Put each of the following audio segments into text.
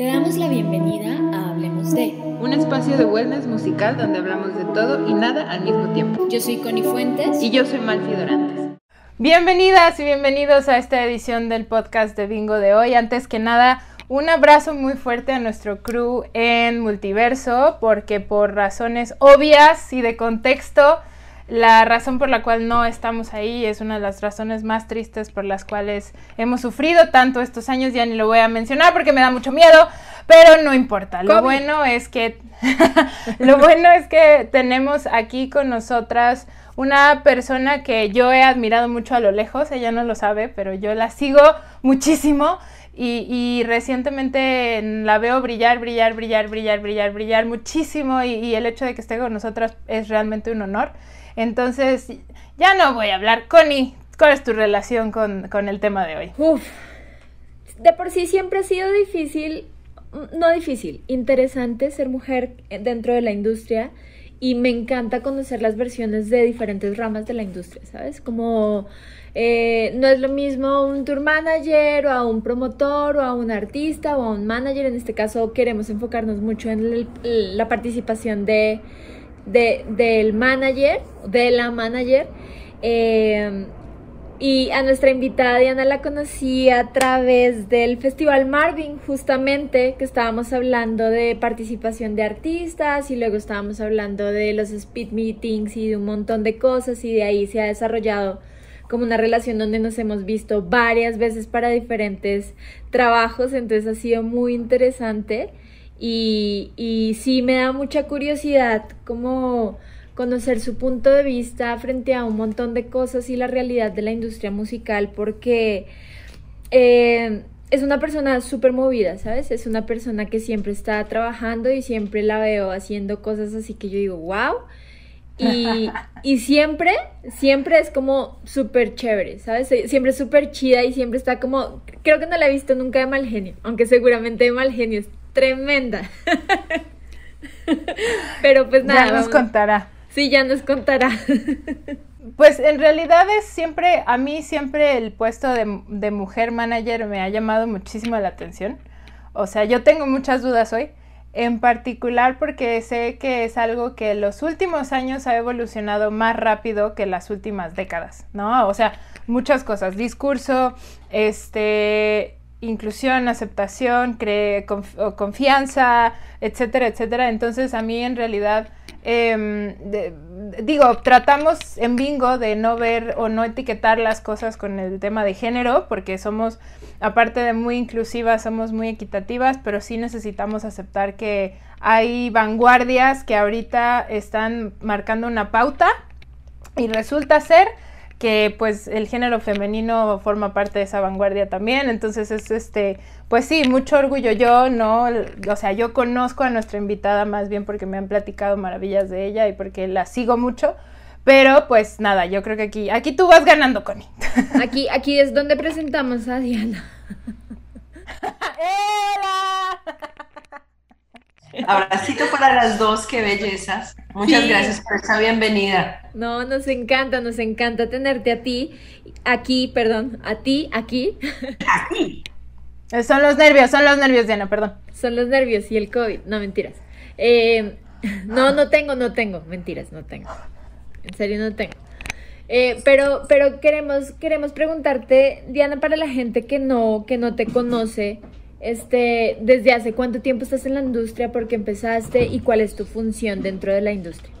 Te damos la bienvenida a Hablemos de, un espacio de wellness musical donde hablamos de todo y nada al mismo tiempo. Yo soy Connie Fuentes. Y yo soy Malfi Dorantes. Bienvenidas y bienvenidos a esta edición del podcast de Bingo de hoy. Antes que nada, un abrazo muy fuerte a nuestro crew en Multiverso, porque por razones obvias y de contexto, la razón por la cual no estamos ahí es una de las razones más tristes por las cuales hemos sufrido tanto estos años, ya ni lo voy a mencionar porque me da mucho miedo, pero no importa. Lo bueno es que lo bueno es que tenemos aquí con nosotras una persona que yo he admirado mucho a lo lejos, ella no lo sabe, pero yo la sigo muchísimo. Y, recientemente la veo brillar, brillar, brillar, brillar, brillar, brillar muchísimo y, y el hecho de que esté con nosotras es realmente un honor. Entonces, ya no voy a hablar. Connie, ¿cuál es tu relación con, el tema de hoy? Uf, de por sí siempre ha sido difícil, no difícil, interesante ser mujer dentro de la industria y me encanta conocer las versiones de diferentes ramas de la industria, ¿sabes? Como eh, no es lo mismo un tour manager o a un promotor o a un artista o a un manager, en este caso queremos enfocarnos mucho en la participación de de, del manager, de la manager. Eh, y a nuestra invitada Diana la conocí a través del Festival Marvin, justamente, que estábamos hablando de participación de artistas y luego estábamos hablando de los speed meetings y de un montón de cosas y de ahí se ha desarrollado como una relación donde nos hemos visto varias veces para diferentes trabajos, entonces ha sido muy interesante. Y, y sí me da mucha curiosidad como conocer su punto de vista frente a un montón de cosas y la realidad de la industria musical porque eh, es una persona súper movida, ¿sabes? Es una persona que siempre está trabajando y siempre la veo haciendo cosas así que yo digo, wow. Y, y siempre, siempre es como súper chévere, ¿sabes? Siempre es súper chida y siempre está como, creo que no la he visto nunca de mal genio, aunque seguramente de mal genio tremenda. Pero pues nada. Ya nos contará. Sí, ya nos contará. Pues en realidad es siempre, a mí siempre el puesto de, de, mujer manager me ha llamado muchísimo la atención. O sea, yo tengo muchas dudas hoy, en particular porque sé que es algo que los últimos años ha evolucionado más rápido que las últimas décadas, ¿no? O sea, muchas cosas, discurso, este, inclusión, aceptación, confianza, etcétera, etcétera. Entonces a mí en realidad, em, digo, tratamos en bingo de no ver o no etiquetar las cosas con el tema de género, porque somos, aparte de muy inclusivas, somos muy equitativas, pero sí necesitamos aceptar que hay vanguardias que ahorita están marcando una pauta y resulta ser que pues el género femenino forma parte de esa vanguardia también, entonces es este, pues sí, mucho orgullo yo, ¿no? O sea, yo conozco a nuestra invitada más bien porque me han platicado maravillas de ella y porque la sigo mucho, pero pues nada, yo creo que aquí, aquí tú vas ganando, Connie. Aquí, aquí es donde presentamos a Diana. Abracito para las dos, qué bellezas. Muchas gracias por esa bienvenida. No, nos encanta, nos encanta tenerte a ti, aquí, perdón, a ti, aquí. Aquí. Son los nervios, son los nervios, Diana, perdón. Son los nervios y el COVID, no mentiras. Eh, no, no tengo, no tengo, mentiras, no tengo. En serio, no tengo. Eh, pero, pero queremos, queremos preguntarte, Diana, para la gente que no, que no te conoce, este, ¿Desde hace cuánto tiempo estás en la industria? ¿Por qué empezaste? ¿Y cuál es tu función dentro de la industria?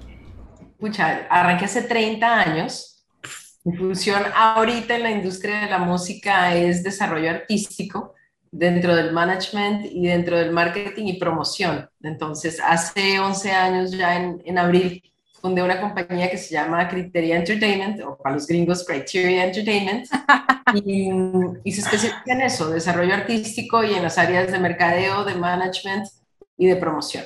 Pucha, arranqué hace 30 años. Mi función ahorita en la industria de la música es desarrollo artístico dentro del management y dentro del marketing y promoción. Entonces, hace 11 años ya en, en abril fundé una compañía que se llama Criteria Entertainment, o para los gringos Criteria Entertainment, y, se especializa en eso, desarrollo artístico y en las áreas de mercadeo, de management y de promoción.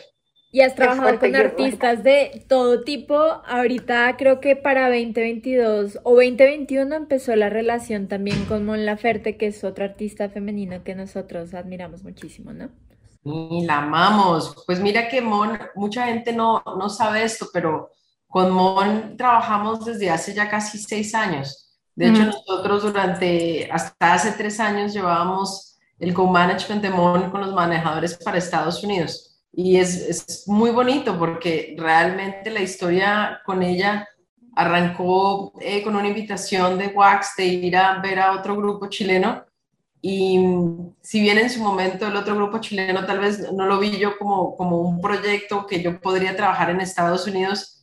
Y has trabajado con artistas de todo tipo. Ahorita creo que para 2022 o 2021 empezó la relación también con Mon Laferte, que es otra artista femenina que nosotros admiramos muchísimo, ¿no? Y la amamos. Pues mira que Mon, mucha gente no, no sabe esto, pero con Mon trabajamos desde hace ya casi seis años. De hecho, nosotros durante, hasta hace tres años llevábamos el co-management de Mon con los manejadores para Estados Unidos. Y es, es muy bonito porque realmente la historia con ella arrancó eh, con una invitación de Wax de ir a ver a otro grupo chileno y si bien en su momento el otro grupo chileno tal vez no lo vi yo como, como un proyecto que yo podría trabajar en Estados Unidos,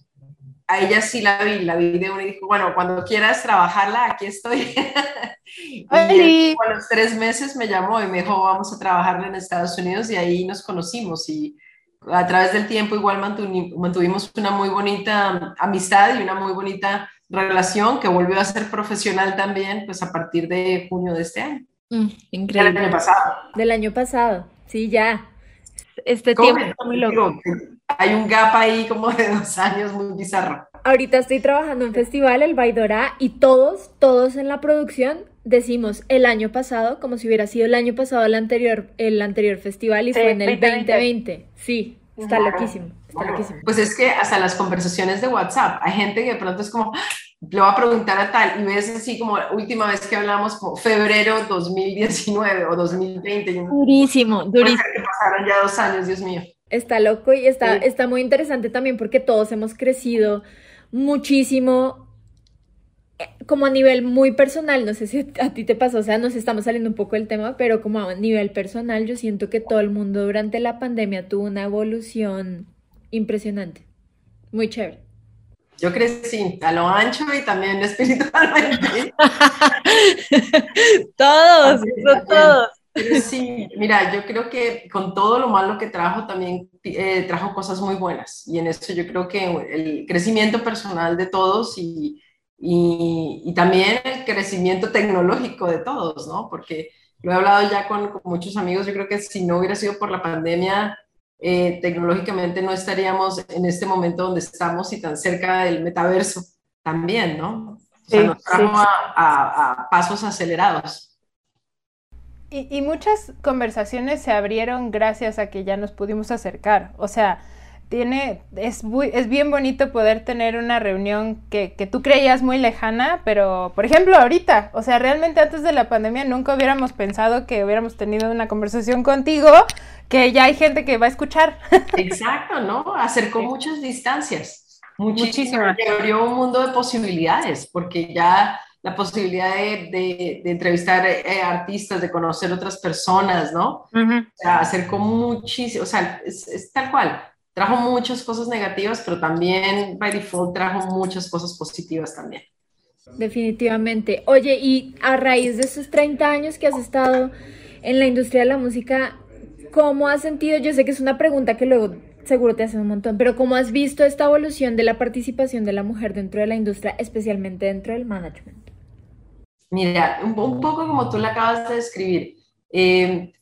a ella sí la vi, la vi de una y dijo, bueno, cuando quieras trabajarla, aquí estoy. y a los tres meses me llamó y me dijo, vamos a trabajarla en Estados Unidos y ahí nos conocimos y a través del tiempo igual mantuvimos una muy bonita amistad y una muy bonita relación que volvió a ser profesional también, pues a partir de junio de este año. Mm, increíble. Del año pasado. Del año pasado, sí, ya. Este tiempo muy loco. Hay un gap ahí como de dos años muy bizarro. Ahorita estoy trabajando en festival, el Baidora, y todos, todos en la producción decimos el año pasado, como si hubiera sido el año pasado el anterior, el anterior festival y fue en el 2020. Sí, está loquísimo, está loquísimo. Pues es que hasta las conversaciones de WhatsApp, hay gente que de pronto es como, le voy a preguntar a tal, y ves así como última vez que hablamos, como febrero 2019 o 2020. Durísimo, durísimo. Que pasaron ya dos años, Dios mío. Está loco y está, está muy interesante también porque todos hemos crecido muchísimo, eh, como a nivel muy personal, no sé si a ti te pasó, o sea, nos estamos saliendo un poco del tema, pero como a nivel personal, yo siento que todo el mundo durante la pandemia tuvo una evolución impresionante, muy chévere. Yo crecí a lo ancho y también espiritualmente. todos, todos. Sí, mira, yo creo que con todo lo malo que trajo también eh, trajo cosas muy buenas y en eso yo creo que el crecimiento personal de todos y, y, y también el crecimiento tecnológico de todos, ¿no? Porque lo he hablado ya con, con, muchos amigos, yo creo que si no hubiera sido por la pandemia, eh, tecnológicamente no estaríamos en este momento donde estamos y tan cerca del metaverso también, ¿no? O sea, nos trajo a, pasos acelerados. Y, y, muchas conversaciones se abrieron gracias a que ya nos pudimos acercar. O sea, tiene, es, es bien bonito poder tener una reunión que, que, tú creías muy lejana, pero por ejemplo ahorita, o sea, realmente antes de la pandemia nunca hubiéramos pensado que hubiéramos tenido una conversación contigo que ya hay gente que va a escuchar. Exacto, ¿no? Acercó muchas distancias, muchísimo. Que abrió un mundo de posibilidades, porque ya la posibilidad de, de, entrevistar eh, artistas, de conocer otras personas, ¿no? O sea, acercó muchísimo, o sea, es, es, tal cual. Trajo muchas cosas negativas, pero también, by default, trajo muchas cosas positivas también. Definitivamente. Oye, y a raíz de esos 30 años que has estado en la industria de la música, ¿Cómo has sentido? Yo sé que es una pregunta que luego seguro te hacen un montón, pero ¿cómo has visto esta evolución de la participación de la mujer dentro de la industria, especialmente dentro del management? Mira, un, poco como tú la acabas de describir, eh,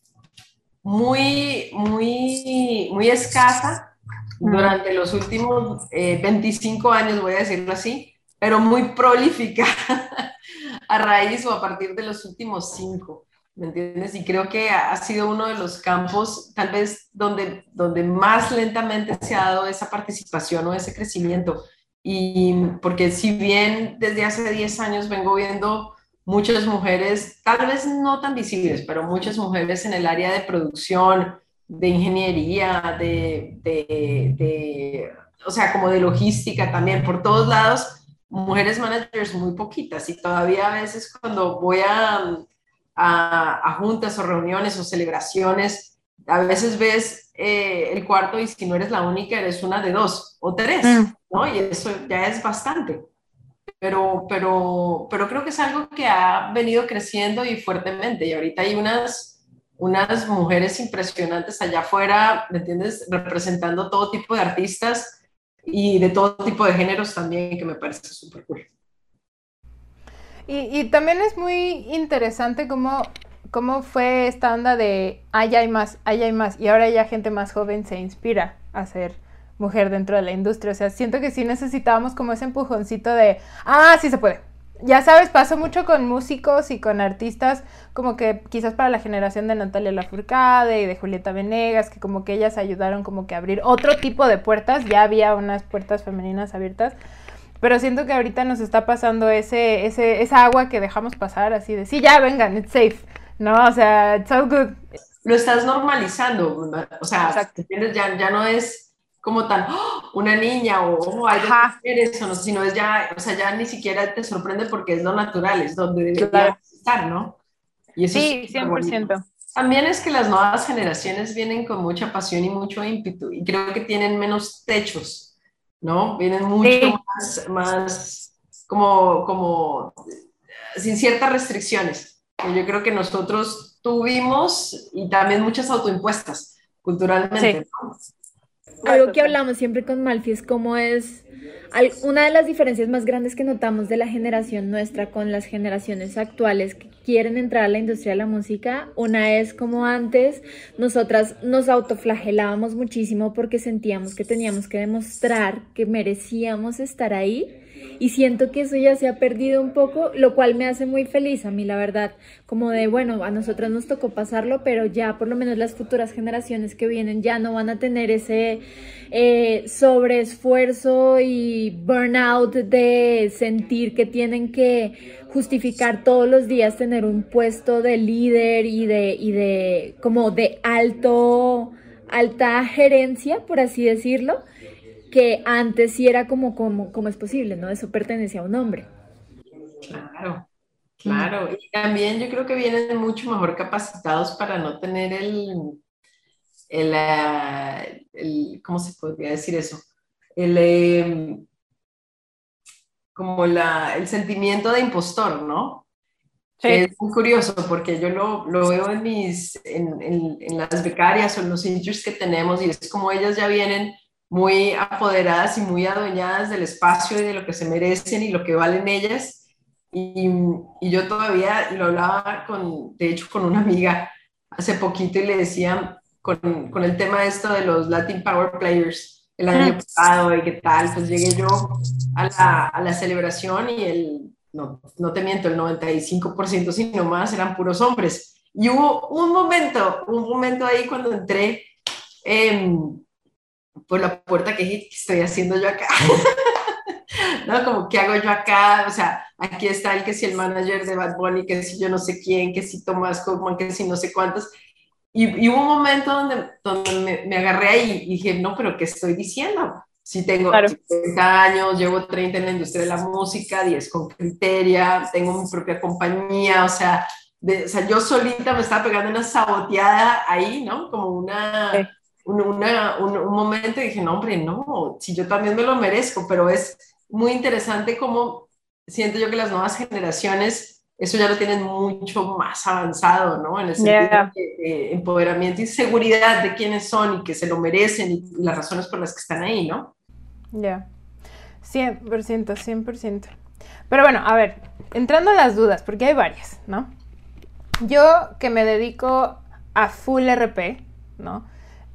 muy, muy, muy escasa durante los últimos 25 eh, años, voy a decirlo así, pero muy prolífica a raíz o a partir de los últimos 5. ¿me entiendes? Y creo que ha sido uno de los campos tal vez donde, donde más lentamente se ha dado esa participación o ese crecimiento. Y porque si bien desde hace 10 años vengo viendo muchas mujeres, tal vez no tan visibles, pero muchas mujeres en el área de producción, de ingeniería, de, de, de o sea, como de logística también, por todos lados, mujeres managers muy poquitas y todavía a veces cuando voy a a, juntas o reuniones o celebraciones, a veces ves eh, el cuarto y si no eres la única, eres una de dos o tres, mm. ¿no? Y eso ya es bastante. Pero, pero, pero creo que es algo que ha venido creciendo y fuertemente. Y ahorita hay unas, unas mujeres impresionantes allá afuera, ¿me entiendes? Representando todo tipo de artistas y de todo tipo de géneros también, que me parece súper cool. Y, también es muy interesante cómo, cómo fue esta onda de allá hay más, allá hay más. Y ahora ya gente más joven se inspira a ser mujer dentro de la industria. O sea, siento que sí necesitábamos como ese empujoncito de, ah, sí se puede. Ya sabes, pasó mucho con músicos y con artistas, como que quizás para la generación de Natalia Lafourcade y de Julieta Venegas, que como que ellas ayudaron como que a abrir otro tipo de puertas, ya había unas puertas femeninas abiertas, pero siento que ahorita nos está pasando ese, ese, esa agua que dejamos pasar, así de, sí, ya vengan, it's safe. No, o sea, it's all good. Lo estás normalizando, o sea, ya, ya no es como tan ¡oh! una niña o oh, hay mujeres, o no, sino es ya, o sea, ya ni siquiera te sorprende porque es lo natural, es donde debería estar, ¿no? Y eso sí, es 100%. También es que las nuevas generaciones vienen con mucha pasión y mucho ímpetu y creo que tienen menos techos, ¿no? Vienen mucho más, más como, como sin ciertas restricciones. Yo creo que nosotros tuvimos y también muchas autoimpuestas culturalmente. Algo que hablamos siempre con Malfi es cómo es una de las diferencias más grandes que notamos de la generación nuestra con las generaciones actuales que quieren entrar a la industria de la música, una es como antes, nosotras nos autoflagelábamos muchísimo porque sentíamos que teníamos que demostrar que merecíamos estar ahí y siento que eso ya se ha perdido un poco, lo cual me hace muy feliz a mí, la verdad, como de, bueno, a nosotras nos tocó pasarlo, pero ya por lo menos las futuras generaciones que vienen ya no van a tener ese eh, sobreesfuerzo y burnout de sentir que tienen que justificar todos los días tener un puesto de líder y de, y de como de alto, alta gerencia, por así decirlo que antes sí era como, como, como es posible, ¿no? Eso pertenecía a un hombre. Claro, claro. Y también yo creo que vienen mucho mejor capacitados para no tener el, el, ah, ¿cómo se podría decir eso? El, em, como la, el sentimiento de impostor, ¿no? Sí. Es muy curioso porque yo lo, lo veo en, mis, en, en, en, las becarias o en los interviews que tenemos y es como ellas ya vienen muy apoderadas y muy adueñadas del espacio y de lo que se merecen y lo que valen ellas. Y, y yo todavía, lo hablaba con, de hecho con una amiga hace poquito y le decía con, con el tema de esto de los Latin Power Players el año pasado y qué tal, pues llegué yo a la, a la celebración y el, no, no te miento, el 95% sino más eran puros hombres. Y hubo un momento, un momento ahí cuando entré, eh, por la puerta que estoy haciendo yo acá. ¿No? Como, ¿qué hago yo acá? O sea, aquí está el que si el manager de Bad Bunny, que si yo no sé quién, que si Tomás que si no sé cuántos. Y, y hubo un momento donde, donde me, agarré ahí y dije, no, pero ¿qué estoy diciendo? Si tengo 30 años, llevo 30 en la industria de la música, 10 con Criteria, tengo mi propia compañía, o sea, o sea, yo solita me estaba pegando una saboteada ahí, ¿no? Como una un, un, momento y dije, no, hombre, no, si yo también me lo merezco, pero es muy interesante cómo siento yo que las nuevas generaciones eso ya lo tienen mucho más avanzado, ¿no? En el sentido de, empoderamiento y seguridad de quiénes son y que se lo merecen y, las razones por las que están ahí, ¿no? Ya, 100%, 100%. Pero bueno, a ver, entrando a las dudas, porque hay varias, ¿no? Yo que me dedico a full RP, ¿no?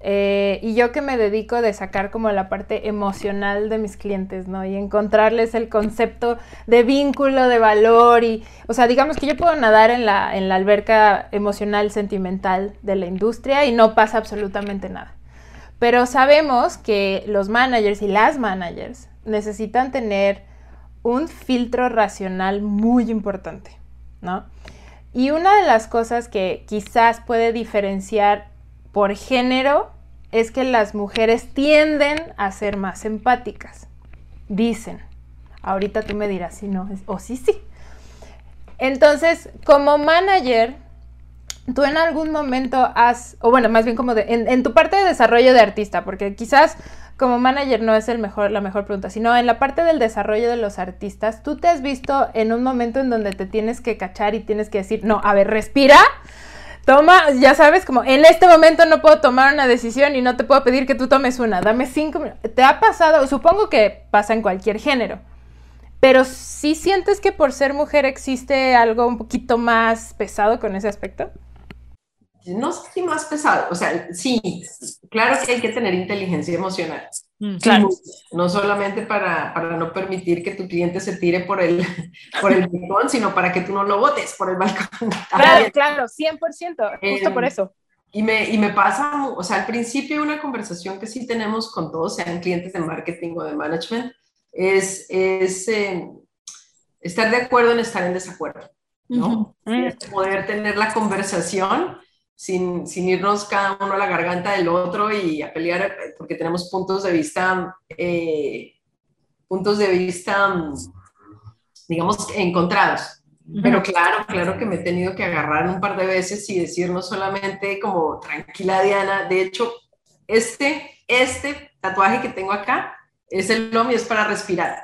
Eh, y yo que me dedico de sacar como la parte emocional de mis clientes, ¿no? Y encontrarles el concepto de vínculo, de valor y, o sea, digamos que yo puedo nadar en la, en la alberca emocional, sentimental de la industria y no pasa absolutamente nada. Pero sabemos que los managers y las managers necesitan tener un filtro racional muy importante, ¿no? Y una de las cosas que quizás puede diferenciar por género es que las mujeres tienden a ser más empáticas. Dicen. Ahorita tú me dirás si no, o sí, sí. Entonces, como manager, tú en algún momento has, o bueno, más bien como en, tu parte de desarrollo de artista, porque quizás como manager no es el mejor, la mejor pregunta, sino en la parte del desarrollo de los artistas, tú te has visto en un momento en donde te tienes que cachar y tienes que decir, no, a ver, respira, Toma, ya sabes, como en este momento no puedo tomar una decisión y no te puedo pedir que tú tomes una. Dame cinco minutos. ¿Te ha pasado? Supongo que pasa en cualquier género. Pero sí sientes que por ser mujer existe algo un poquito más pesado con ese aspecto no sé si más pesado, o sea, sí, claro que hay que tener inteligencia emocional. Mm, claro. No solamente para, para, no permitir que tu cliente se tire por el, por el balcón, sino para que tú no lo botes por el balcón. Claro, claro, 100%, justo por em, eso. Y me, y me pasa, o sea, al principio una conversación que sí tenemos con todos, sean clientes de marketing o de management, es, es em, estar de acuerdo en estar en desacuerdo. ¿no? Poder tener la conversación sin, sin, irnos cada uno a la garganta del otro y a pelear porque tenemos puntos de vista, eh, puntos de vista, digamos, encontrados. Pero claro, claro que me he tenido que agarrar un par de veces y decir no solamente como tranquila Diana, de hecho, este, este tatuaje que tengo acá es el y es para respirar.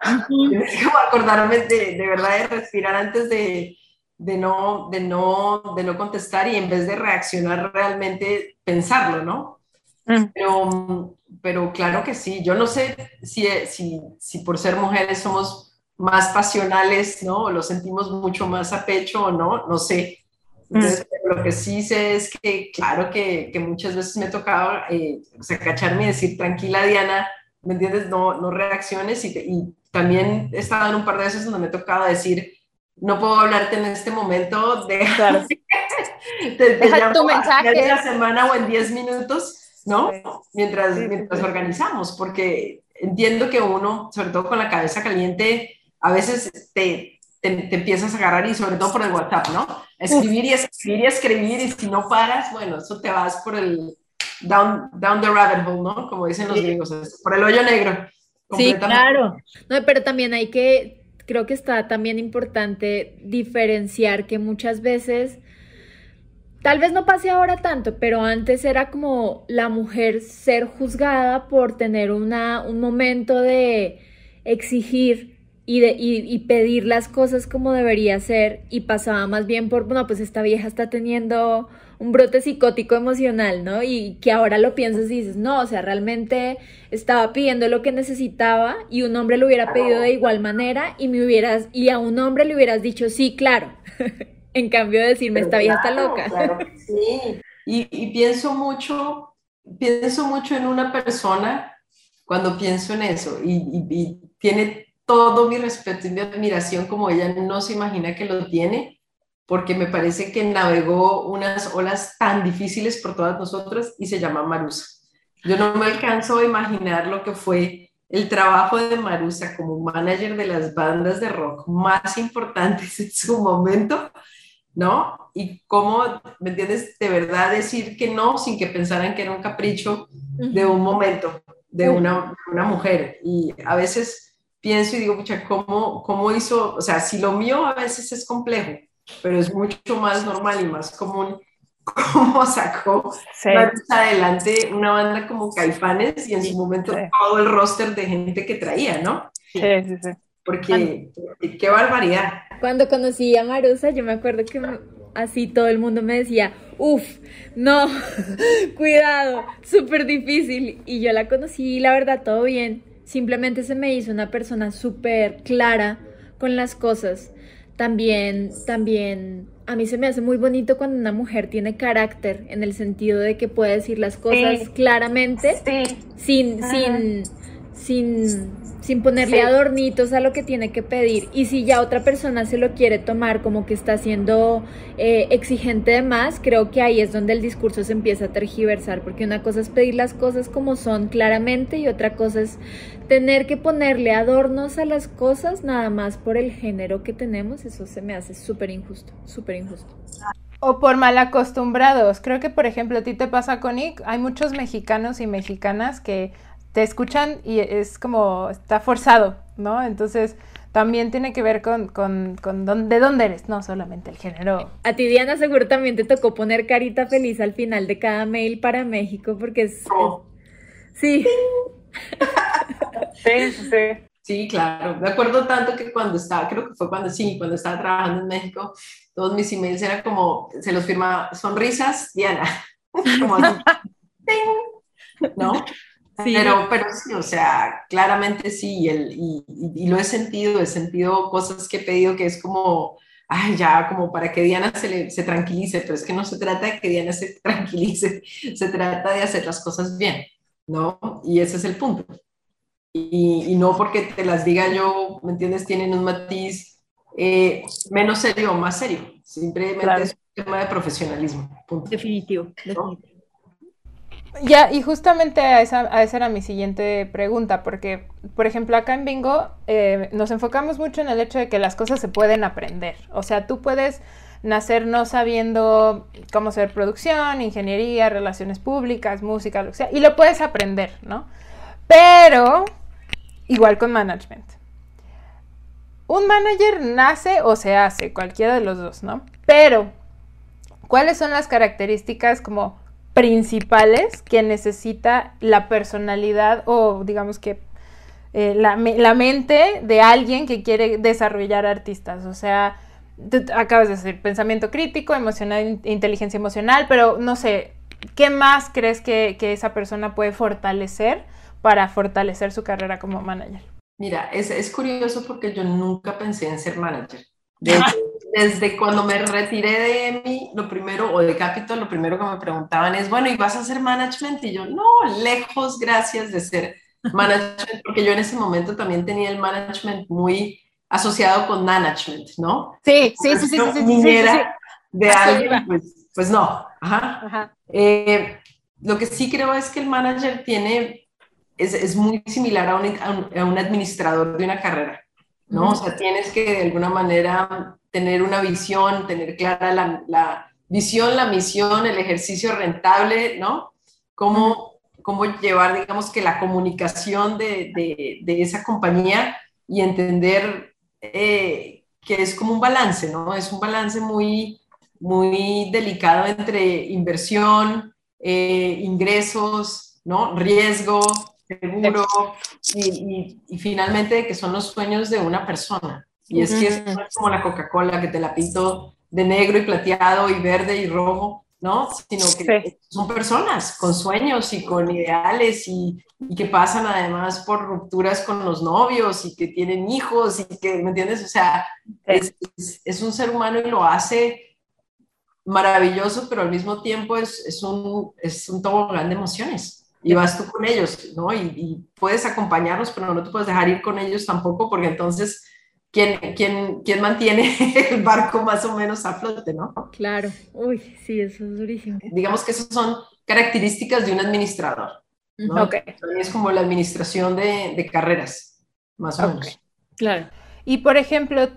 Tienes que acordarme de, de, verdad de respirar antes de, de, no, de, no, de no contestar y en vez de reaccionar realmente pensarlo, ¿no? Mm. Pero, pero claro que sí, yo no sé si, si, si por ser mujeres somos más pasionales, ¿no? Lo sentimos mucho más a pecho o no, no sé. Entonces, mm. lo que sí sé es que, claro que, que muchas veces me tocaba eh, o sea, cacharme y decir, tranquila Diana, ¿me entiendes? No, no reacciones. Y, y también he estado en un par de veces donde me tocaba decir, no puedo hablarte en este momento, de claro. te, Deja tu mensaje. En la semana o en 10 minutos, ¿no? Mientras, mientras organizamos, porque entiendo que uno, sobre todo con la cabeza caliente, a veces te, te, empiezas a agarrar y sobre todo por el WhatsApp, ¿no? Escribir y escribir y escribir y si no paras, bueno, eso te vas por el down, down the rabbit hole, ¿no? Como dicen los gringos, por el hoyo negro. Sí, claro. No, pero también hay que, creo que está también importante diferenciar que muchas veces, tal vez no pase ahora tanto, pero antes era como la mujer ser juzgada por tener una, un momento de exigir y, de, y, pedir las cosas como debería ser y pasaba más bien por, bueno, pues esta vieja está teniendo un brote psicótico emocional, ¿no? Y que ahora lo piensas y dices, no, o sea, realmente estaba pidiendo lo que necesitaba y un hombre lo hubiera pedido de igual manera y me hubieras, y a un hombre le hubieras dicho, sí, claro. en cambio de decirme, esta vieja está loca. Claro sí. Y, y pienso mucho, pienso mucho en una persona cuando pienso en eso y, y, y tiene todo mi respeto y mi admiración como ella no se imagina que lo tiene, porque me parece que navegó unas olas tan difíciles por todas nosotras y se llama Marusa. Yo no me alcanzo a imaginar lo que fue el trabajo de Marusa como manager de las bandas de rock más importantes en su momento, ¿no? Y cómo, ¿me entiendes? De verdad decir que no sin que pensaran que era un capricho de un momento, de una, una mujer. Y a veces pienso y digo, pucha, ¿cómo, ¿cómo hizo? O sea, si lo mío a veces es complejo, pero es mucho más normal y más común, ¿cómo sacó sí. adelante una banda como Caifanes y en su momento todo el roster de gente que traía, ¿no? Sí, sí, sí. Porque, qué barbaridad. Cuando conocí a Marusa, yo me acuerdo que así todo el mundo me decía, uff, no, cuidado, súper difícil. Y yo la conocí y la verdad, todo bien Simplemente se me hizo una persona súper clara con las cosas. También, también, a mí se me hace muy bonito cuando una mujer tiene carácter, en el sentido de que puede decir las cosas claramente, sin, sin, sin sin ponerle adornitos a lo que tiene que pedir. Y si ya otra persona se lo quiere tomar como que está siendo eh, exigente de más, creo que ahí es donde el discurso se empieza a tergiversar, porque una cosa es pedir las cosas como son claramente y otra cosa es tener que ponerle adornos a las cosas nada más por el género que tenemos. Eso se me hace súper injusto, súper injusto. O por mal acostumbrados. Creo que, por ejemplo, a ti te pasa con Nick. Hay muchos mexicanos y mexicanas que te escuchan y es como, está forzado, ¿no? Entonces también tiene que ver con, con, con de dónde eres, no solamente el género. A ti, Diana, seguro también te tocó poner carita feliz al final de cada mail para México, porque es... Sí. sí, sí. Sí, claro. Me acuerdo tanto que cuando estaba, creo que fue cuando sí, cuando estaba trabajando en México, todos mis emails eran como, se los firmaba sonrisas, Diana. como así. ¿No? Pero, pero sí, o sea, claramente sí, el, y, y, lo he sentido, he sentido cosas que he pedido que es como, ay, ya, como para que Diana se, se tranquilice, pero es que no se trata de que Diana se tranquilice, se trata de hacer las cosas bien, ¿no? Y ese es el punto. Y, y no porque te las diga yo, ¿me entiendes? Tienen un matiz eh, menos serio o más serio, simplemente es un tema de profesionalismo. Definitivo, definitivo. Ya, y justamente a esa, a esa era mi siguiente pregunta, porque, por ejemplo, acá en Bingo eh, nos enfocamos mucho en el hecho de que las cosas se pueden aprender. O sea, tú puedes nacer no sabiendo cómo hacer producción, ingeniería, relaciones públicas, música, lo que sea, y lo puedes aprender, ¿no? Pero, igual con management. Un manager nace o se hace, cualquiera de los dos, ¿no? Pero, ¿cuáles son las características como principales que necesita la personalidad o digamos que eh, la, la, mente de alguien que quiere desarrollar artistas. O sea, acabas de decir pensamiento crítico, emocional, inteligencia emocional, pero no sé, ¿qué más crees que, que esa persona puede fortalecer para fortalecer su carrera como manager? Mira, es, es curioso porque yo nunca pensé en ser manager. De desde cuando me retiré de EMI, lo primero, o de Capital, lo primero que me preguntaban es, bueno, ¿y vas a hacer management? Y yo, no, lejos, gracias de ser management, porque yo en ese momento también tenía el management muy asociado con management, ¿no? Sí, sí, sí, sí, sí, sí, sí, de alguien, pues, pues, no. Ajá. Eh, lo que sí creo es que el manager tiene, es, es muy similar a un, a un, administrador de una carrera, ¿no? O sea, tienes que de alguna manera tener una visión, tener clara la, visión, la misión, el ejercicio rentable, ¿no? Cómo, cómo llevar, digamos, que la comunicación de, esa compañía y entender eh, que es como un balance, ¿no? Es un balance muy, muy delicado entre inversión, eh, ingresos, ¿no? Riesgo, seguro y, y, finalmente que son los sueños de una persona. Y es que es como la Coca-Cola que te la pinto de negro y plateado y verde y rojo, ¿no? Sino que son personas con sueños y con ideales y, y, que pasan además por rupturas con los novios y que tienen hijos y que, ¿me entiendes? O sea, es, es, un ser humano y lo hace maravilloso, pero al mismo tiempo es, es un, es un tobogán de emociones. Y vas tú con ellos, ¿no? Y, y puedes acompañarlos, pero no te puedes dejar ir con ellos tampoco, porque entonces quién, quién, quién mantiene el barco más o menos a flote, ¿no? Claro, uy, sí, eso es durísimo. Digamos que esas son características de un administrador. ¿no? Es como la administración de, de carreras, más o menos. Claro. Y por ejemplo,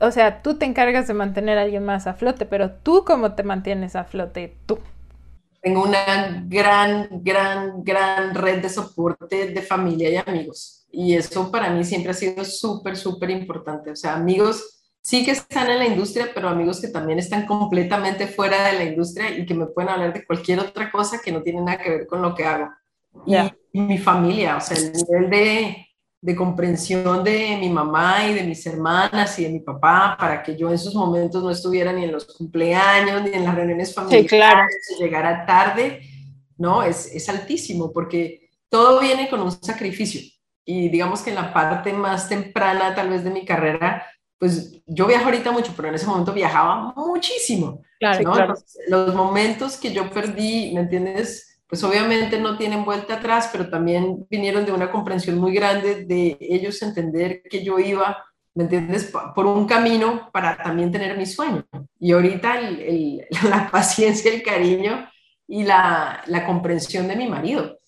o sea, tú te encargas de mantener a alguien más a flote, pero tú cómo te mantienes a flote tú. Tengo una gran, gran, gran red de soporte de familia y amigos y eso para mí siempre ha sido súper, súper importante. O sea, amigos sí que están en la industria, pero amigos que también están completamente fuera de la industria y que me pueden hablar de cualquier otra cosa que no tiene nada que ver con lo que hago. Y, mi familia, o sea, el nivel de, de comprensión de mi mamá y de mis hermanas y de mi papá para que yo en esos momentos no estuviera ni en los cumpleaños ni en las reuniones familiares, sí, claro. llegara tarde, ¿no? Es, es altísimo porque todo viene con un sacrificio y digamos que en la parte más temprana tal vez de mi carrera, pues yo viajo ahorita mucho, pero en ese momento viajaba muchísimo. Claro, claro. Los, momentos que yo perdí, ¿me entiendes? Pues obviamente no tienen vuelta atrás, pero también vinieron de una comprensión muy grande de ellos entender que yo iba, ¿me entiendes? Por un camino para también tener mi sueño. Y ahorita el, la paciencia, el cariño y la, la comprensión de mi marido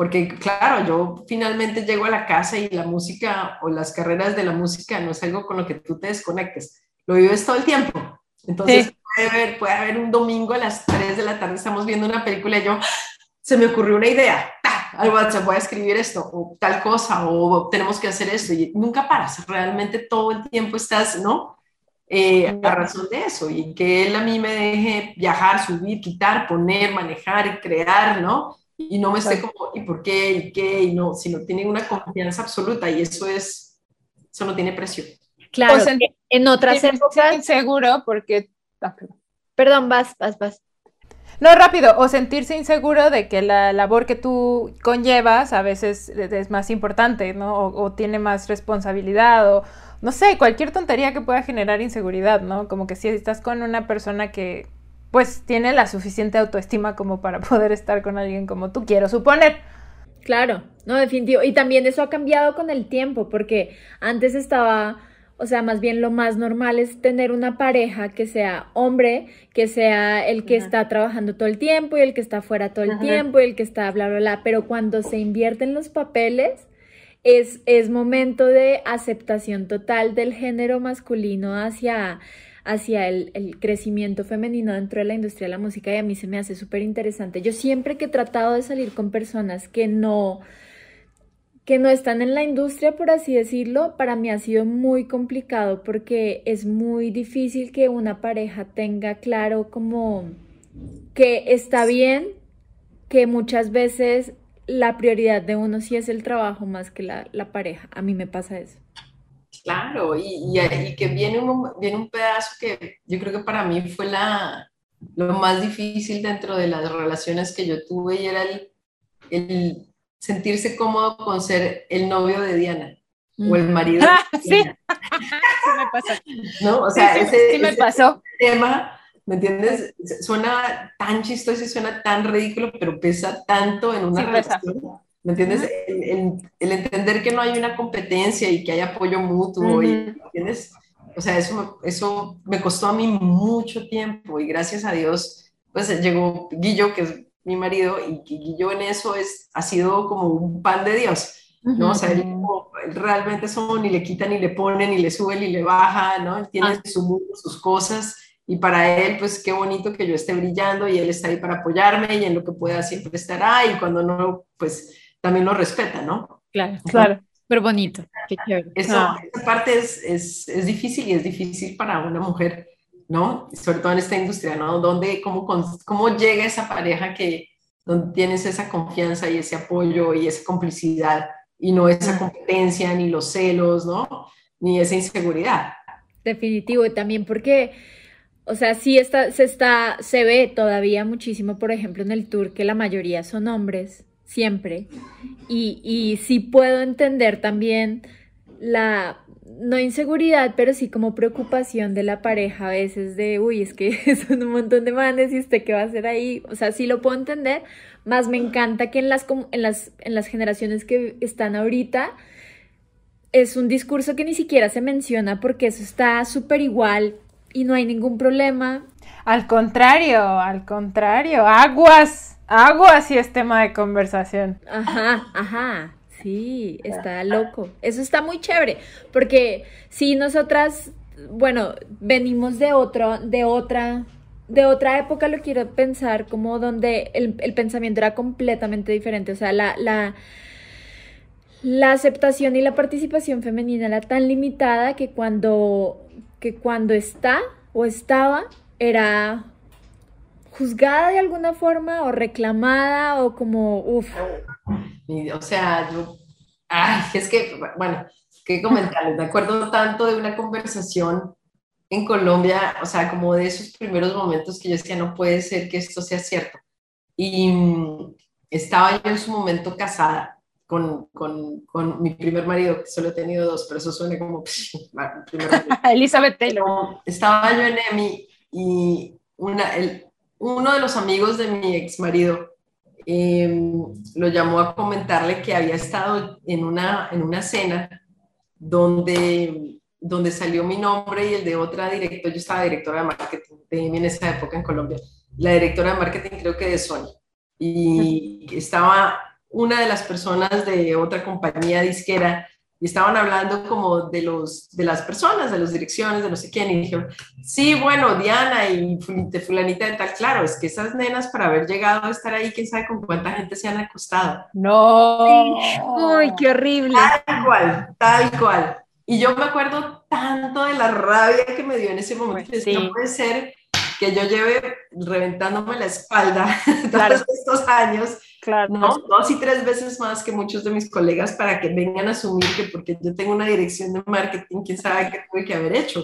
porque claro, yo finalmente llego a la casa y la música o las carreras de la música no es algo con lo que tú te desconectes, lo vives todo el tiempo. Entonces puede, haber, puede haber un domingo a las 3 de la tarde, estamos viendo una película y yo, se me ocurrió una idea, al WhatsApp voy a escribir esto, o tal cosa, o tenemos que hacer esto, y nunca paras, realmente todo el tiempo estás, ¿no? Eh, a razón de eso, y que él a mí me deje viajar, subir, quitar, poner, manejar, crear, ¿no? y no me esté como, ¿y por qué? ¿y qué? Y no, sino tienen una confianza absoluta y eso es, eso no tiene precio. Claro, pues en, otras épocas... Inseguro porque... Ah, perdón, vas, vas, vas. No, rápido, o sentirse inseguro de que la labor que tú conllevas a veces es más importante, ¿no? O, o, tiene más responsabilidad, o no sé, cualquier tontería que pueda generar inseguridad, ¿no? Como que si estás con una persona que, pues tiene la suficiente autoestima como para poder estar con alguien como tú, quiero suponer. Claro, no, definitivo. Y también eso ha cambiado con el tiempo, porque antes estaba, o sea, más bien lo más normal es tener una pareja que sea hombre, que sea el que está trabajando todo el tiempo y el que está fuera todo el tiempo y el que está bla, bla, bla. Pero cuando se invierten los papeles, es, es momento de aceptación total del género masculino hacia, hacia el, el, crecimiento femenino dentro de la industria de la música y a mí se me hace súper interesante. Yo siempre que he tratado de salir con personas que no que no están en la industria, por así decirlo, para mí ha sido muy complicado porque es muy difícil que una pareja tenga claro como que está bien, que muchas veces la prioridad de uno sí es el trabajo más que la, pareja. A mí me pasa eso. Claro, y, que viene un, viene un pedazo que yo creo que para mí fue la, lo más difícil dentro de las relaciones que yo tuve y era el sentirse cómodo con ser el novio de Diana o el marido. Ah, sí. sí me pasó. ¿No? O sea, ese, me pasó. tema, ¿me entiendes? Suena tan chistoso y suena tan ridículo, pero pesa tanto en una relación. ¿Me entiendes? el, el, entender que no hay una competencia y que hay apoyo mutuo, y, ¿me entiendes? O sea, eso, eso me costó a mí mucho tiempo y gracias a Dios, pues llegó Guillo, que es mi marido, y, yo en eso es, ha sido como un pan de Dios, ¿no? O sea, él, realmente eso ni le quita, ni le pone, ni le sube, ni le baja, ¿no? Él tiene ah. su mundo, sus cosas, y para él, pues qué bonito que yo esté brillando y él está ahí para apoyarme y en lo que pueda siempre estará y cuando no, pues también lo respeta, ¿no? Claro, claro, pero bonito, qué chévere. Eso, ah. Esa parte es, es, es difícil y es difícil para una mujer ¿no? Sobre todo en esta industria, ¿no? Donde, cómo, cómo llega esa pareja que donde tienes esa confianza y ese apoyo y esa complicidad y no esa competencia, ni los celos, ¿no? Ni esa inseguridad. Definitivo, y también porque, o sea, sí está, se, está, se ve todavía muchísimo, por ejemplo, en el tour que la mayoría son hombres, siempre, y, y sí puedo entender también la no inseguridad, pero sí como preocupación de la pareja a veces de, uy, es que son un montón de manes y usted qué va a hacer ahí. O sea, sí lo puedo entender, más me encanta que en las, en las, en las generaciones que están ahorita es un discurso que ni siquiera se menciona porque eso está súper igual y no hay ningún problema. Al contrario, al contrario, aguas, aguas y es tema de conversación. Ajá, ajá. Sí, está loco. Eso está muy chévere, porque si nosotras, bueno, venimos de otro, de otra, de otra época, lo quiero pensar como donde el, pensamiento era completamente diferente. O sea, la, la, la aceptación y la participación femenina era tan limitada que cuando, que cuando está o estaba, era juzgada de alguna forma o reclamada o como, uff. O sea, yo, ay, es que, bueno, qué comentarles, me acuerdo tanto de una conversación en Colombia, o sea, como de esos primeros momentos que yo decía, no puede ser que esto sea cierto. Y mm, estaba yo en su momento casada con, con, con, mi primer marido, que solo he tenido dos, pero eso suena como... Elizabeth Taylor. Estaba yo en EMI y una, el, uno de los amigos de mi ex marido em, lo llamó a comentarle que había estado en una, en una cena donde, donde salió mi nombre y el de otra directora, yo estaba directora de marketing en esa época en Colombia, la directora de marketing creo que de Sony, y estaba una de las personas de otra compañía disquera y estaban hablando como de, los, de las personas, de las direcciones, de no sé quién, y dijeron, sí, bueno, Diana y fulanita de tal, claro, es que esas nenas para haber llegado a estar ahí, quién sabe con cuánta gente se han acostado. No. Uy, qué horrible. Tal cual, tal cual. Y yo me acuerdo tanto de la rabia que me dio en ese momento, pues, no puede ser que yo lleve reventándome la espalda todos estos años Claro. ¿no? Dos y tres veces más que muchos de mis colegas para que vengan a asumir que porque yo tengo una dirección de marketing, quién sabe qué tuve que haber hecho.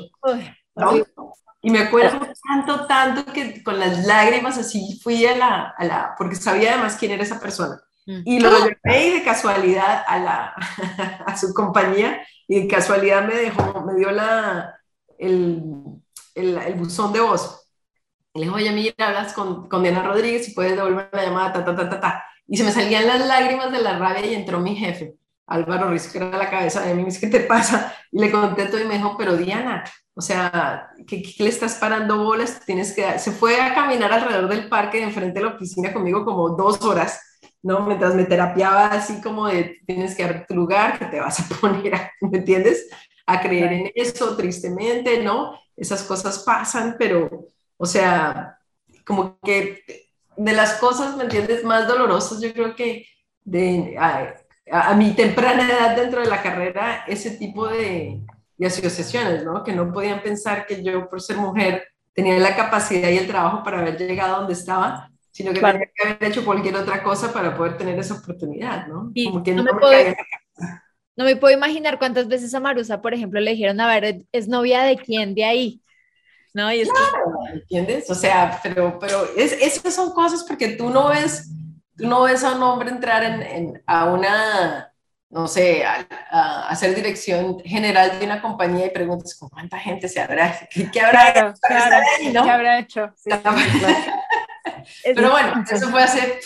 Y me acuerdo tanto, tanto que con las lágrimas así fui a la, a la porque sabía además quién era esa persona. Mm. Y lo llevé de casualidad a, la, a su compañía y de casualidad me dejó, me dio la, el, el, el buzón de voz y le dijo, oye, mira, hablas con, con Diana Rodríguez y puedes devolver la llamada, ta, ta, ta, ta, ta. Y se me salían las lágrimas de la rabia y entró mi jefe. Álvaro Riz, que era la cabeza de mí, me dice, ¿qué te pasa? Y le conté todo y me dijo, pero Diana, o sea, ¿qué, qué le estás parando bolas? Tienes que... Se fue a caminar alrededor del parque de enfrente de la oficina conmigo como dos horas, ¿no? Mientras me terapiaba así como de, tienes que dar tu lugar, que te vas a poner, ¿me entiendes? A creer en eso, tristemente, ¿no? Esas cosas pasan, pero, o sea, como que de las cosas, ¿me entiendes? Más dolorosas, yo creo que de, a, mi temprana edad dentro de la carrera, ese tipo de, de, asociaciones, ¿no? Que no podían pensar que yo, por ser mujer, tenía la capacidad y el trabajo para haber llegado donde estaba, sino que tenía que haber hecho cualquier otra cosa para poder tener esa oportunidad, ¿no? Como que no, me, puedo, no me puedo imaginar cuántas veces a Marusa, por ejemplo, le dijeron, a ver, ¿es novia de quién de ahí? ¿No? Y es ¿entiendes? O sea, pero, pero es, esas son cosas porque tú no ves, tú no ves a un hombre entrar en, en a una, no sé, a, hacer dirección general de una compañía y preguntas, ¿con cuánta gente se habrá, qué, habrá, claro, claro, ahí, ¿no? ¿Qué habrá hecho? Sí, pero bueno, eso fue hace,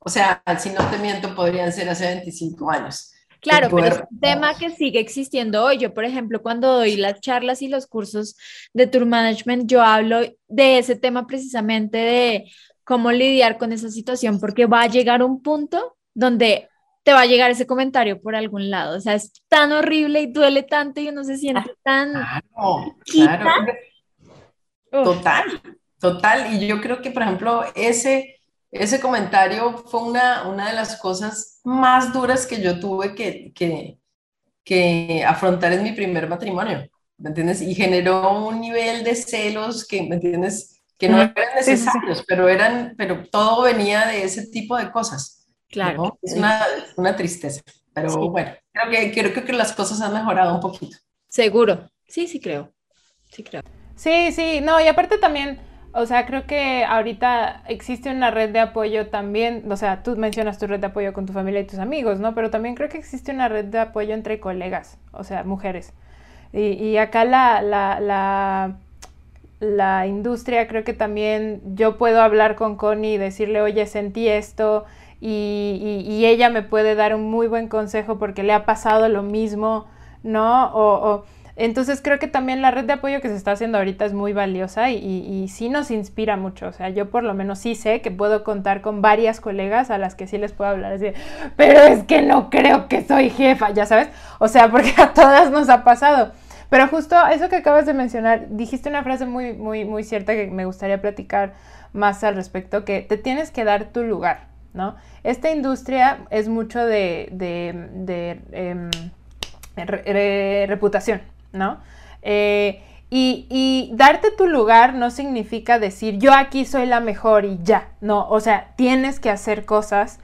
o sea, si no te miento, podrían ser hace 25 años. Claro, pero es un tema que sigue existiendo hoy. Yo, por ejemplo, cuando doy las charlas y los cursos de Tour Management, yo hablo de ese tema precisamente de cómo lidiar con esa situación, porque va a llegar un punto donde te va a llegar ese comentario por algún lado. O sea, es tan horrible y duele tanto y uno se siente tan... Claro, claro. Total, total. Y yo creo que, por ejemplo, ese ese comentario fue una, una de las cosas más duras que yo tuve que, que, que afrontar en mi primer matrimonio, ¿me entiendes? Y generó un nivel de celos que, ¿me entiendes? Que no eran necesarios, pero eran, pero todo venía de ese tipo de cosas. Claro. Es una, una, tristeza, pero bueno, creo que, creo que las cosas han mejorado un poquito. Seguro, sí, sí creo, sí creo. Sí, sí, no, y aparte también o sea, creo que ahorita existe una red de apoyo también, o sea, tú mencionas tu red de apoyo con tu familia y tus amigos, ¿no? Pero también creo que existe una red de apoyo entre colegas, o sea, mujeres. Y, acá la, la, la, la, industria, creo que también yo puedo hablar con Connie y decirle, oye, sentí esto, y, y, ella me puede dar un muy buen consejo porque le ha pasado lo mismo, ¿no? o entonces creo que también la red de apoyo que se está haciendo ahorita es muy valiosa y, y, sí nos inspira mucho. O sea, yo por lo menos sí sé que puedo contar con varias colegas a las que sí les puedo hablar así, pero es que no creo que soy jefa, ya sabes. O sea, porque a todas nos ha pasado. Pero justo eso que acabas de mencionar, dijiste una frase muy, muy, muy cierta que me gustaría platicar más al respecto, que te tienes que dar tu lugar, ¿no? Esta industria es mucho de, de, em, reputación, ¿no? Eh, y, darte tu lugar no significa decir yo aquí soy la mejor y ya, no, o sea, tienes que hacer cosas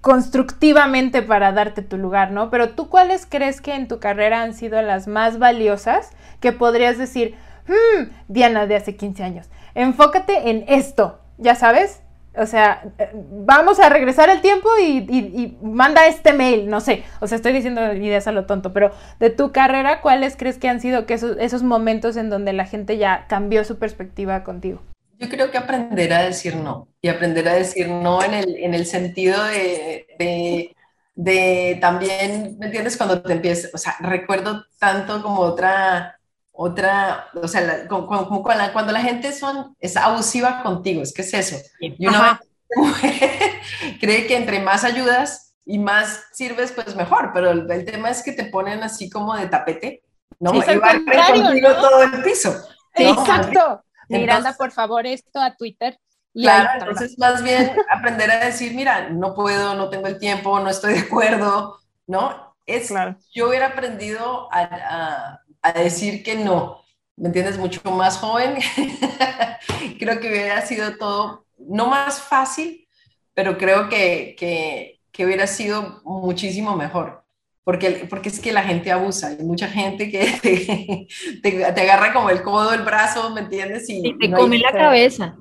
constructivamente para darte tu lugar, ¿no? Pero tú cuáles crees que en tu carrera han sido las más valiosas que podrías decir, hmm, Diana de hace 15 años, enfócate en esto, ya sabes, o sea, vamos a regresar el tiempo y, manda este mail, no sé, o sea, estoy diciendo ideas a lo tonto, pero de tu carrera, ¿cuáles crees que han sido esos, esos momentos en donde la gente ya cambió su perspectiva contigo? Yo creo que aprender a decir no, y aprender a decir no en el, en el sentido de, de, de también, ¿me entiendes? Cuando te empiezas, o sea, recuerdo tanto como otra otra, o sea, como, cuando, la, gente son, es abusiva contigo, es que es eso. Y una cree que entre más ayudas y más sirves, pues mejor, pero el, tema es que te ponen así como de tapete, ¿no? y van contigo ¿no? todo el piso. Exacto. Miranda, por favor, esto a Twitter. claro, entonces más bien aprender a decir, mira, no puedo, no tengo el tiempo, no estoy de acuerdo, ¿no? Es, claro. Yo hubiera aprendido a a decir que no. ¿Me entiendes? Mucho más joven. creo que hubiera sido todo, no más fácil, pero creo que, que, que hubiera sido muchísimo mejor. Porque, porque es que la gente abusa. Hay mucha gente que te, te, agarra como el codo, el brazo, ¿me entiendes? Y, te come la cabeza.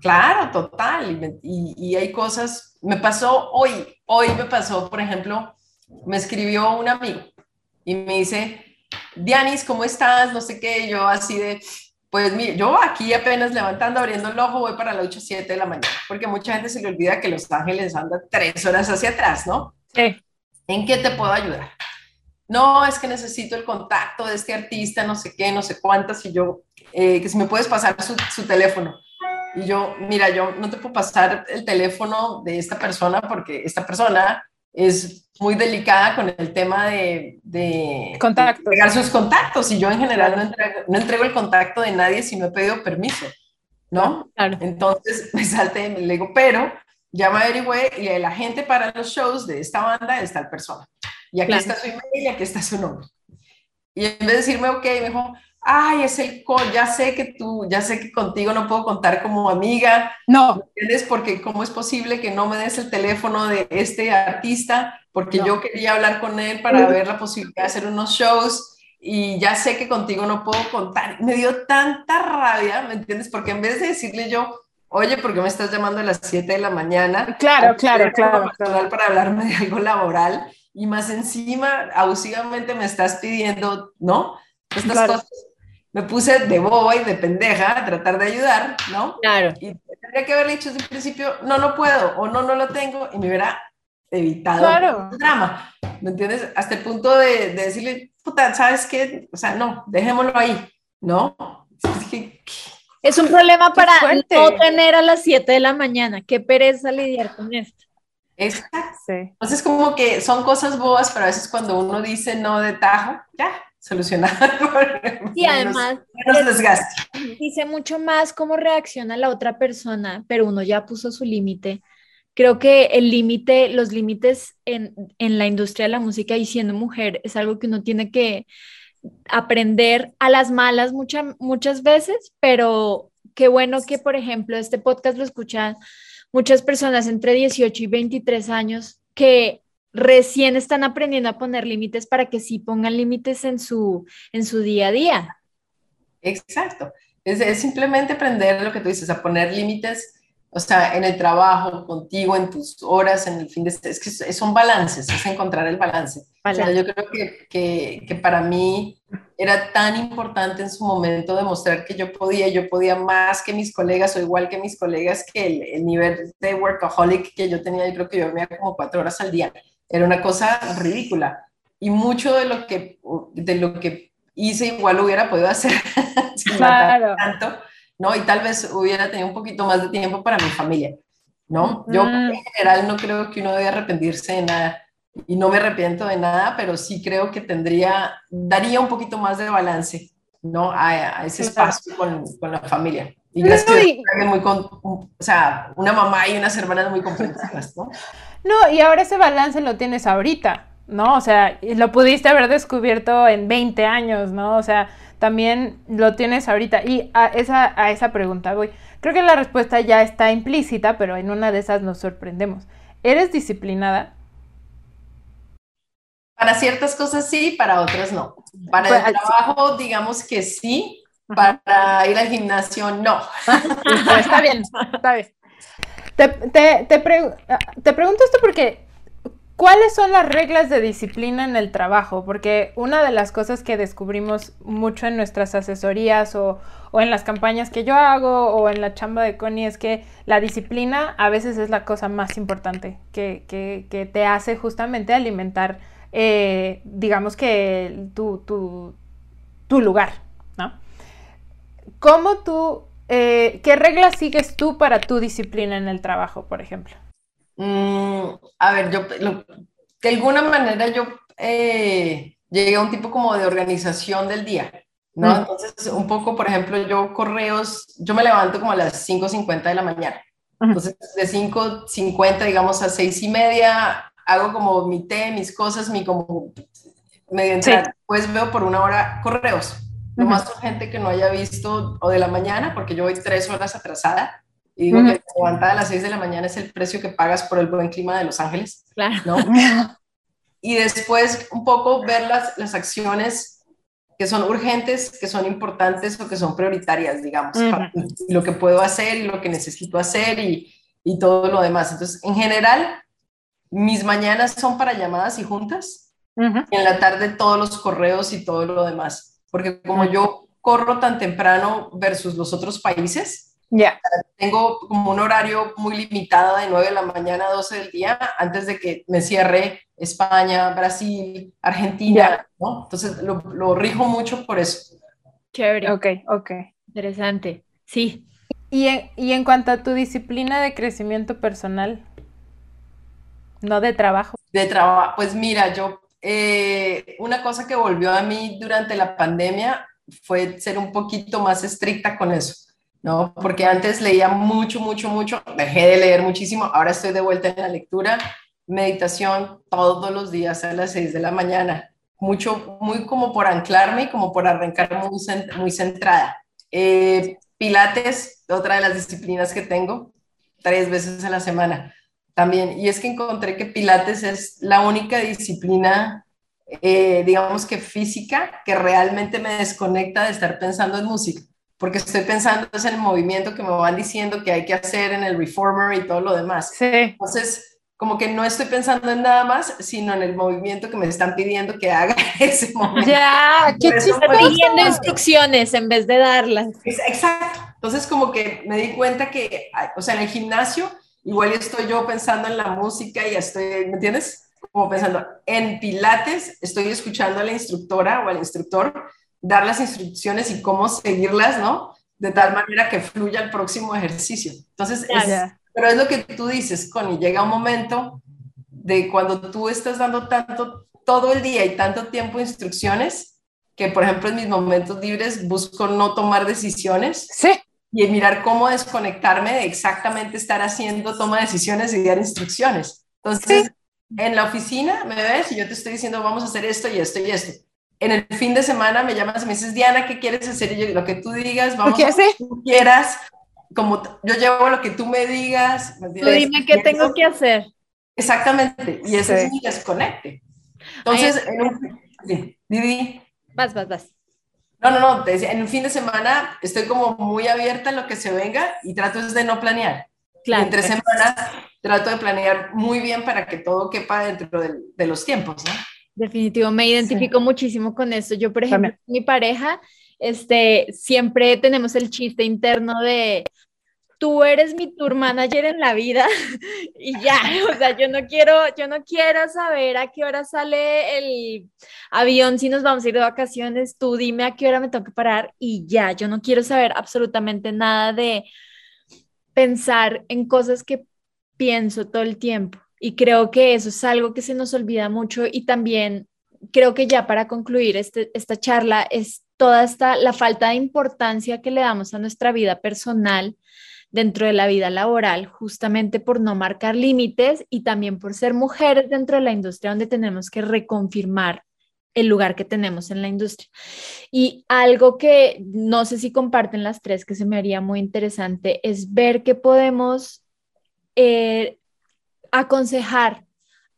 Claro, total. Y, y, hay cosas, me pasó hoy, hoy me pasó, por ejemplo, me escribió un amigo y me dice, Dianis, ¿cómo estás? No sé qué, yo así de, pues yo aquí apenas levantando, abriendo el ojo, voy para las 8, 7 de la mañana, porque mucha gente se le olvida que Los Ángeles anda tres horas hacia atrás, ¿no? Sí. ¿En qué te puedo ayudar? No, es que necesito el contacto de este artista, no sé qué, no sé cuántas, y yo, eh, que si me puedes pasar su, su teléfono. Y yo, mira, yo no te puedo pasar el teléfono de esta persona porque esta persona es muy delicada con el tema de, de, pegar sus contactos y yo en general no entrego, no entrego, el contacto de nadie si no he pedido permiso, ¿no? Claro. Entonces me salte, le digo, pero ya me averigüé y el agente para los shows de esta banda es tal persona. Y aquí está su email y aquí está su nombre. Y en vez de decirme, ok, me dijo, ay, es el call, ya sé que tú, ya sé que contigo no puedo contar como amiga. No. ¿Entiendes? Porque cómo es posible que no me des el teléfono de este artista, porque yo quería hablar con él para ver la posibilidad de hacer unos shows y ya sé que contigo no puedo contar. Me dio tanta rabia, ¿me entiendes? Porque en vez de decirle yo, oye, ¿por qué me estás llamando a las 7 de la mañana? Claro, claro, claro. Para hablarme de algo laboral y más encima abusivamente me estás pidiendo, ¿no? Estas cosas me puse de boba y de pendeja a tratar de ayudar, ¿no? Claro. Y tendría que haberle dicho desde el principio, no, no puedo, o no, no lo tengo, y me hubiera evitado claro. el drama, ¿me entiendes? Hasta el punto de, de, decirle, puta, ¿sabes qué? O sea, no, dejémoslo ahí, ¿no? Es un problema para no tener a las 7 de la mañana, qué pereza lidiar con esto. Exacto. Sí. Entonces, como que son cosas bobas, pero a veces cuando uno dice no de tajo, ya, solucionar. Y además, dice mucho más cómo reacciona la otra persona, pero uno ya puso su límite. Creo que el límite, los límites en, en la industria de la música y siendo mujer es algo que uno tiene que aprender a las malas muchas muchas veces, pero qué bueno que, por ejemplo, este podcast lo escuchan muchas personas entre 18 y 23 años que recién están aprendiendo a poner límites para que sí pongan límites en su, en su día a día. Exacto. Es, es, simplemente aprender lo que tú dices, a poner límites, o sea, en el trabajo, contigo, en tus horas, en el fin de... Es que son balances, es encontrar el balance. yo creo que, que, que, para mí era tan importante en su momento demostrar que yo podía, yo podía más que mis colegas o igual que mis colegas, que el, el nivel de workaholic que yo tenía, yo creo que yo dormía como cuatro horas al día. Era una cosa ridícula. Y mucho de lo que, de lo que hice igual hubiera podido hacer sin claro. tanto, ¿no? Y tal vez hubiera tenido un poquito más de tiempo para mi familia, ¿no? Yo en general no creo que uno debe arrepentirse de nada y no me arrepiento de nada, pero sí creo que tendría, daría un poquito más de balance, ¿no? A, ese espacio con, con, la familia. Y gracias no, muy con, o sea, una mamá y unas hermanas muy comprensivas, ¿no? No, y ahora ese balance lo tienes ahorita, ¿no? O sea, lo pudiste haber descubierto en 20 años, ¿no? O sea, también lo tienes ahorita. Y a esa, a esa pregunta voy. Creo que la respuesta ya está implícita, pero en una de esas nos sorprendemos. ¿Eres disciplinada? Para ciertas cosas sí, para otras no. Para el pues, trabajo, digamos que sí. Para ir al gimnasio, no. está bien, está bien. Te, te, te, pregunto esto porque, ¿cuáles son las reglas de disciplina en el trabajo? Porque una de las cosas que descubrimos mucho en nuestras asesorías o, o en las campañas que yo hago o en la chamba de Connie es que la disciplina a veces es la cosa más importante que, que, que te hace justamente alimentar, eh, digamos que tu, tu, tu lugar. ¿Cómo tú eh, ¿qué reglas sigues tú para tu disciplina en el trabajo, por ejemplo? Mm, a ver, yo, de alguna manera yo eh, llegué a un tipo como de organización del día, ¿no? Mm. Entonces, un poco, por ejemplo, yo correos, yo me levanto como a las 5.50 de la mañana. Entonces, de 5.50, digamos, a 6 y media, hago como mi té, mis cosas, mi como medio Pues veo por una hora correos lo más urgente que no haya visto o de la mañana, porque yo voy tres horas atrasada. Y digo que levantar a las seis de la mañana es el precio que pagas por el buen clima de Los Ángeles. Claro. ¿no? y después un poco ver las, las acciones que son urgentes, que son importantes o que son prioritarias, digamos, lo que puedo hacer y lo que necesito hacer y, y todo lo demás. Entonces, en general, mis mañanas son para llamadas y juntas. Y en la tarde todos los correos y todo lo demás porque como yo corro tan temprano versus los otros países, Ya. Tengo como un horario muy limitado de 9 de la mañana a 12 del día antes de que me cierre España, Brasil, Argentina, ¿no? Entonces lo, lo, rijo mucho por eso. Chévere. Ok, ok. Interesante. Sí. Y en, y en cuanto a tu disciplina de crecimiento personal, no de trabajo. De trabajo, pues mira, yo, eh, una cosa que volvió a mí durante la pandemia fue ser un poquito más estricta con eso. ¿no? Porque antes leía mucho, mucho, mucho, dejé de leer muchísimo, ahora estoy de vuelta en la lectura, meditación todos los días a las 6 de la mañana, mucho, muy como por anclarme y como por arrancar muy, centrada. Eh, pilates, otra de las disciplinas que tengo, tres veces a la semana también. Y es que encontré que Pilates es la única disciplina, eh, digamos que física, que realmente me desconecta de estar pensando en música porque estoy pensando en el movimiento que me van diciendo que hay que hacer en el reformer y todo lo demás. Sí. Entonces, como que no estoy pensando en nada más, sino en el movimiento que me están pidiendo que haga ese momento. Ya, qué chistoso. Pidiendo instrucciones en vez de darlas. Exacto. Entonces, como que me di cuenta que, o sea, en el gimnasio, igual estoy yo pensando en la música y estoy, ¿me entiendes? Como pensando en Pilates, estoy escuchando a la instructora o al instructor dar las instrucciones y cómo seguirlas, ¿no? De tal manera que fluya el próximo ejercicio. Entonces, pero es lo que tú dices, Connie, llega un momento de cuando tú estás dando tanto, todo el día y tanto tiempo instrucciones, que por ejemplo en mis momentos libres busco no tomar decisiones. Sí. Y mirar cómo desconectarme de exactamente estar haciendo toma de decisiones y dar instrucciones. Entonces, en la oficina me ves y yo te estoy diciendo, vamos a hacer esto y esto y esto en el fin de semana me llamas y me dices, Diana, ¿qué quieres hacer? Y yo, lo que tú digas, vamos a lo que tú quieras. Como yo llevo lo que tú me digas. Tú dime qué tengo que hacer. Exactamente. Y ese es mi desconecte. Entonces, en un, sí, Vas, vas, vas. No, no, no. En un fin de semana estoy como muy abierta a lo que se venga y trato de no planear. Claro. Entre semanas trato de planear muy bien para que todo quepa dentro de, de los tiempos, ¿no? Definitivo, me identifico muchísimo con eso. Yo, por ejemplo, mi pareja, este, siempre tenemos el chiste interno de tú eres mi tour manager en la vida y ya, o sea, yo no quiero, yo no quiero saber a qué hora sale el avión si nos vamos a ir de vacaciones, tú dime a qué hora me tengo que parar y ya, yo no quiero saber absolutamente nada de pensar en cosas que pienso todo el tiempo. Y creo que eso es algo que se nos olvida mucho y también creo que ya para concluir este, esta charla es toda esta, la falta de importancia que le damos a nuestra vida personal dentro de la vida laboral, justamente por no marcar límites y también por ser mujeres dentro de la industria donde tenemos que reconfirmar el lugar que tenemos en la industria. Y algo que no sé si comparten las tres, que se me haría muy interesante, es ver que podemos eh, aconsejar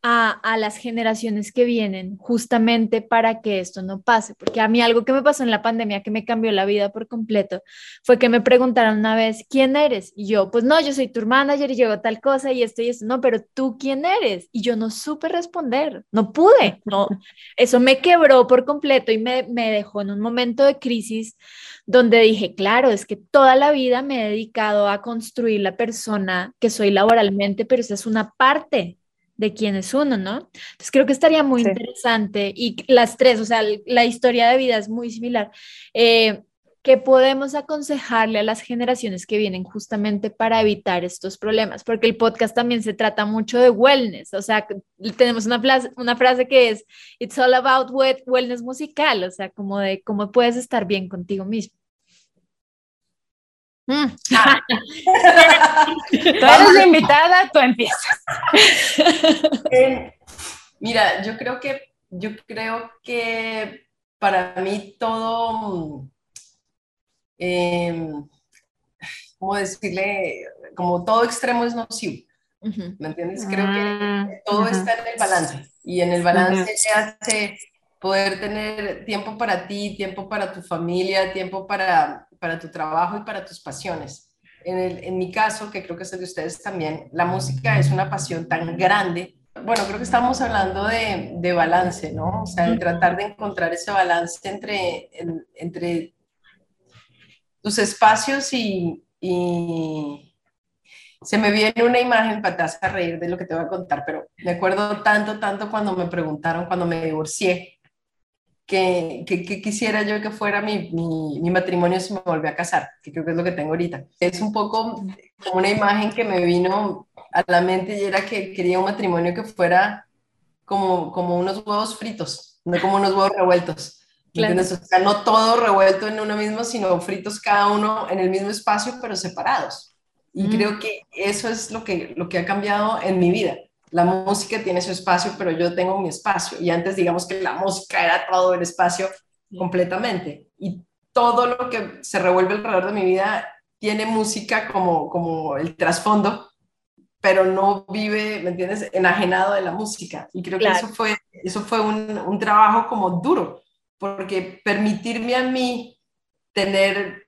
a, las generaciones que vienen justamente para que esto no pase. Porque a mí algo que me pasó en la pandemia que me cambió la vida por completo fue que me preguntaron una vez, ¿quién eres? Y yo, pues no, yo soy tu manager y llevo tal cosa y esto y esto. No, pero tú, ¿quién eres? Y yo no supe responder, no pude, no. Eso me quebró por completo y me, me dejó en un momento de crisis donde dije, claro, es que toda la vida me he dedicado a construir la persona que soy laboralmente, pero esa es una parte de quién es uno, ¿no? Entonces creo que estaría muy interesante y las tres, o sea, la historia de vida es muy similar. Eh, ¿Qué podemos aconsejarle a las generaciones que vienen justamente para evitar estos problemas? Porque el podcast también se trata mucho de wellness, o sea, tenemos una frase, una frase que es, it's all about wellness musical, o sea, como de cómo puedes estar bien contigo mismo. Mm. Ah. tú eres la invitada, tú empiezas. mira, yo creo que, yo creo que para mí todo, eh, ¿cómo decirle? Como todo extremo es nocivo. ¿Me entiendes? Creo que ah, todo está en el balance y en el balance se hace poder tener tiempo para ti, tiempo para tu familia, tiempo para para tu trabajo y para tus pasiones. En, en mi caso, que creo que es el de ustedes también, la música es una pasión tan grande. Bueno, creo que estamos hablando de, de balance, ¿no? O sea, de tratar de encontrar ese balance entre, entre tus espacios y, y se me viene una imagen para a reír de lo que te voy a contar, pero me acuerdo tanto, tanto cuando me preguntaron, cuando me divorcié, que, que, quisiera yo que fuera mi, mi, mi, matrimonio si me volví a casar, que creo que es lo que tengo ahorita. Es un poco una imagen que me vino a la mente y era que quería un matrimonio que fuera como, como unos huevos fritos, no como unos huevos revueltos. Claro. O sea, no todo revuelto en uno mismo, sino fritos cada uno en el mismo espacio, pero separados. Y mm. creo que eso es lo que, lo que ha cambiado en mi vida. La música tiene su espacio, pero yo tengo mi espacio. Y antes digamos que la música era todo el espacio completamente. Y todo lo que se revuelve alrededor de mi vida tiene música como, como el trasfondo, pero no vive, ¿me entiendes?, enajenado de la música. Y creo que eso fue, eso fue un, un trabajo como duro, porque permitirme a mí tener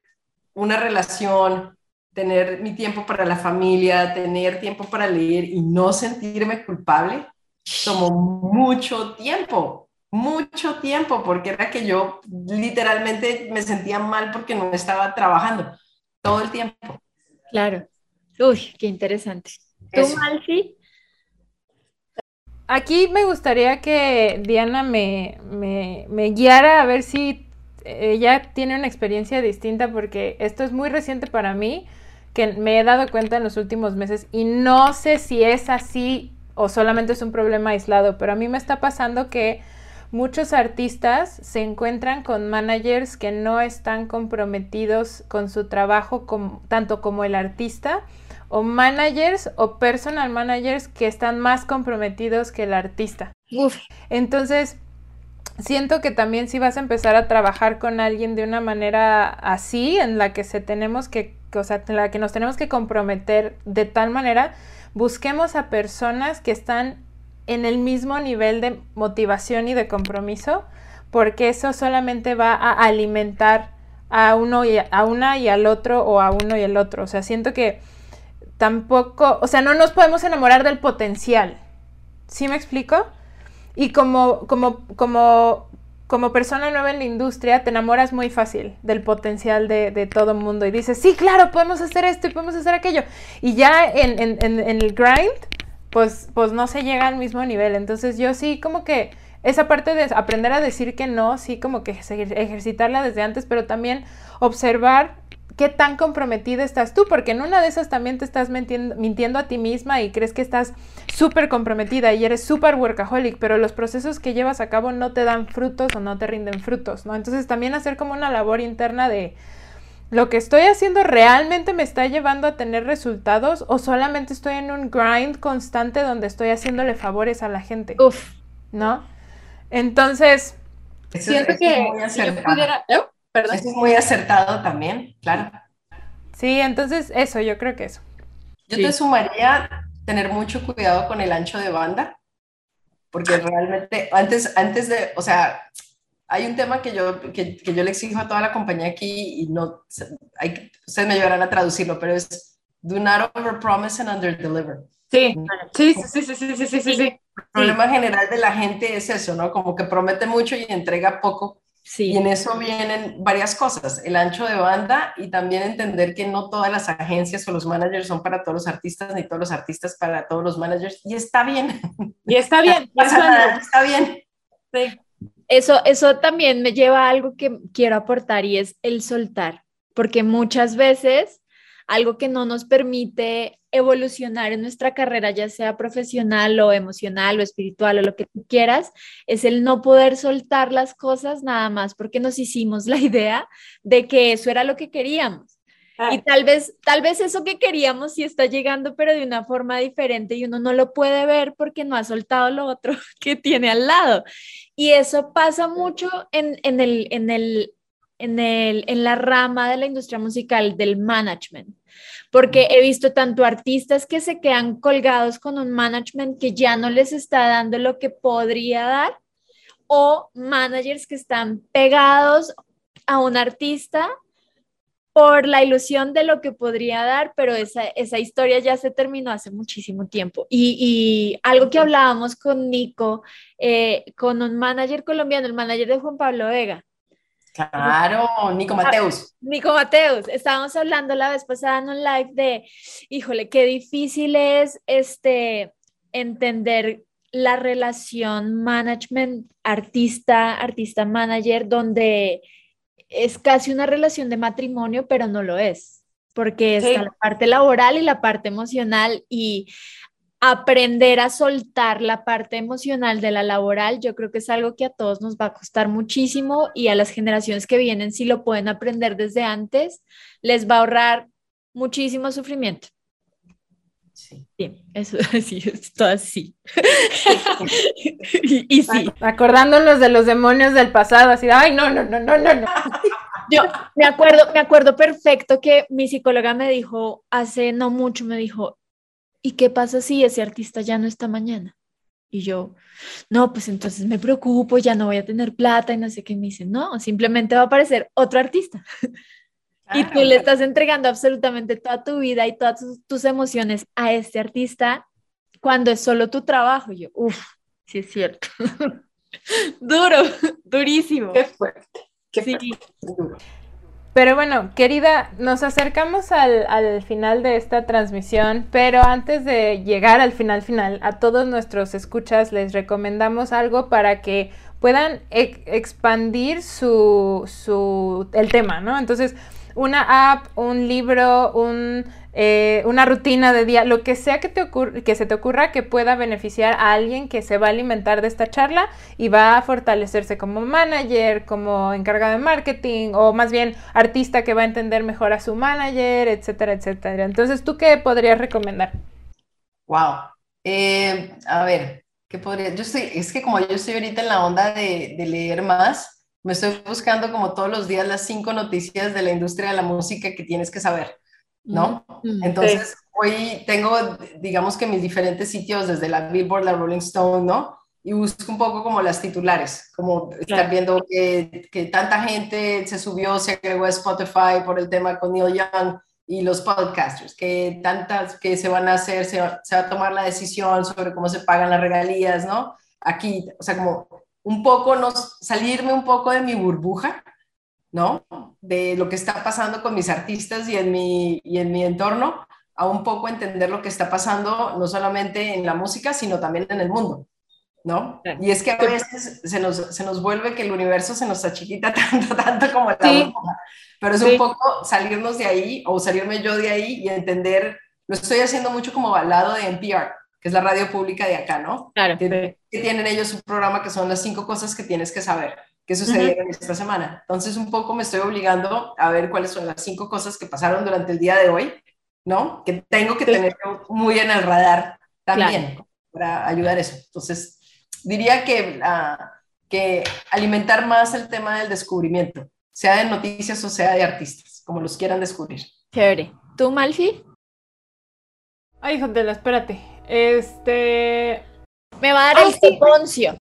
una relación, tener mi tiempo para la familia, tener tiempo para leer y no sentirme culpable, tomó mucho tiempo, mucho tiempo, porque era que yo literalmente me sentía mal porque no estaba trabajando todo el tiempo. Claro. Uy, qué interesante. ¿Tú, Malfi? Aquí me gustaría que Diana me, me, me guiara a ver si ella tiene una experiencia distinta porque esto es muy reciente para mí que me he dado cuenta en los últimos meses y no sé si es así o solamente es un problema aislado, pero a mí me está pasando que muchos artistas se encuentran con managers que no están comprometidos con su trabajo tanto como el artista o managers o personal managers que están más comprometidos que el artista. Entonces, siento que también si vas a empezar a trabajar con alguien de una manera así, en la que se tenemos que o sea, la que nos tenemos que comprometer de tal manera, busquemos a personas que están en el mismo nivel de motivación y de compromiso, porque eso solamente va a alimentar a uno y a una y al otro o a uno y al otro. O sea, siento que tampoco, o sea, no nos podemos enamorar del potencial. ¿Sí me explico? Y como, como, como como persona nueva en la industria, te enamoras muy fácil del potencial de, todo mundo y dices, sí, claro, podemos hacer esto y podemos hacer aquello. Y ya en, en, en, el grind, pues, pues no se llega al mismo nivel. Entonces yo sí como que esa parte de aprender a decir que no, sí como que ejercitarla desde antes, pero también observar qué tan comprometida estás tú, porque en una de esas también te estás mintiendo, a ti misma y crees que estás súper comprometida y eres súper workaholic, pero los procesos que llevas a cabo no te dan frutos o no te rinden frutos, ¿no? Entonces también hacer como una labor interna de lo que estoy haciendo realmente me está llevando a tener resultados o solamente estoy en un grind constante donde estoy haciéndole favores a la gente. Uf. ¿No? Entonces, siento que si yo pudiera... ¿Oh? Eso es muy acertado también, claro. Sí, entonces eso, yo creo que eso. Yo te sumaría tener mucho cuidado con el ancho de banda, porque realmente antes, antes de, o sea, hay un tema que yo, que, que yo le exijo a toda la compañía aquí y no, hay, ustedes me ayudarán a traducirlo, pero es do not over promise and under deliver. Sí, sí, sí, sí, sí, sí, sí, sí. El problema general de la gente es eso, ¿no? Como que promete mucho y entrega poco y en eso vienen varias cosas, el ancho de banda y también entender que no todas las agencias o los managers son para todos los artistas, ni todos los artistas para todos los managers, y está bien. Y está bien. está bien. Sí. Eso, eso también me lleva a algo que quiero aportar y es el soltar, porque muchas veces algo que no nos permite evolucionar en nuestra carrera, ya sea profesional o emocional o espiritual o lo que tú quieras, es el no poder soltar las cosas nada más porque nos hicimos la idea de que eso era lo que queríamos. Y tal vez, tal vez eso que queríamos sí está llegando, pero de una forma diferente y uno no lo puede ver porque no ha soltado lo otro que tiene al lado. Y eso pasa mucho en, en, el, en, el, en, el, en la rama de la industria musical del management porque he visto tanto artistas que se quedan colgados con un management que ya no les está dando lo que podría dar, o managers que están pegados a un artista por la ilusión de lo que podría dar, pero esa, esa historia ya se terminó hace muchísimo tiempo. Y, algo que hablábamos con Nico, eh, con un manager colombiano, el manager de Juan Pablo Vega, Claro, Nico Mateus. Nico Mateus, estábamos hablando la vez pasada en un live de, híjole, qué difícil es este entender la relación management artista, artista manager, donde es casi una relación de matrimonio, pero no lo es, porque está la parte laboral y la parte emocional y aprender a soltar la parte emocional de la laboral, yo creo que es algo que a todos nos va a costar muchísimo y a las generaciones que vienen, si lo pueden aprender desde antes, les va a ahorrar muchísimo sufrimiento. Sí. eso sí, es todo así. y, sí. Acordándonos de los demonios del pasado, así, ay, no, no, no, no, no, no. Yo me acuerdo, me acuerdo perfecto que mi psicóloga me dijo hace no mucho, me dijo, ¿y qué pasa si ese artista ya no está mañana? Y yo, no, pues entonces me preocupo, ya no voy a tener plata y no sé qué. me dicen, no, simplemente va a aparecer otro artista. y tú le estás entregando absolutamente toda tu vida y todas tus, emociones a este artista cuando es solo tu trabajo. Y yo, uff, sí es cierto. Duro, durísimo. Qué fuerte. Qué fuerte. Pero bueno, querida, nos acercamos al, final de esta transmisión, pero antes de llegar al final final, a todos nuestros escuchas les recomendamos algo para que puedan expandir su, su, el tema, ¿no? Entonces, una app, un libro, un eh, una rutina de día, lo que sea que, te que se te ocurra que pueda beneficiar a alguien que se va a alimentar de esta charla y va a fortalecerse como manager, como encargado de marketing o más bien artista que va a entender mejor a su manager, etcétera, etcétera. Entonces, ¿tú qué podrías recomendar? Wow. Eh, a ver, ¿qué podría? Yo estoy, es que como yo estoy ahorita en la onda de, de leer más, me estoy buscando como todos los días las cinco noticias de la industria de la música que tienes que saber. ¿No? Entonces, hoy tengo, digamos que mis diferentes sitios, desde la Billboard, la Rolling Stone, ¿no? Y busco un poco como las titulares, como estar viendo que, que, tanta gente se subió, se agregó a Spotify por el tema con Neil Young y los podcasters, que tantas que se van a hacer, se va, se va a tomar la decisión sobre cómo se pagan las regalías, ¿no? Aquí, o sea, como un poco, nos, salirme un poco de mi burbuja, ¿no? De lo que está pasando con mis artistas y en mi, y en mi entorno, a un poco entender lo que está pasando no solamente en la música, sino también en el mundo, ¿no? Y es que a veces se nos, se nos vuelve que el universo se nos achiquita tanto, tanto como la sí. pero es un poco salirnos de ahí o salirme yo de ahí y entender, lo estoy haciendo mucho como balado de NPR, que es la radio pública de acá, ¿no? Claro. Que, que tienen ellos un programa que son las cinco cosas que tienes que saber qué sucedieron esta semana. Entonces, un poco me estoy obligando a ver cuáles son las cinco cosas que pasaron durante el día de hoy, ¿no? Que tengo que tener muy en el radar también para ayudar eso. Entonces, diría que, que alimentar más el tema del descubrimiento, sea de noticias o sea de artistas, como los quieran descubrir. Chévere. ¿Tú, Malfi? Ay, Jotela, espérate. Este... Me va a dar el poncio.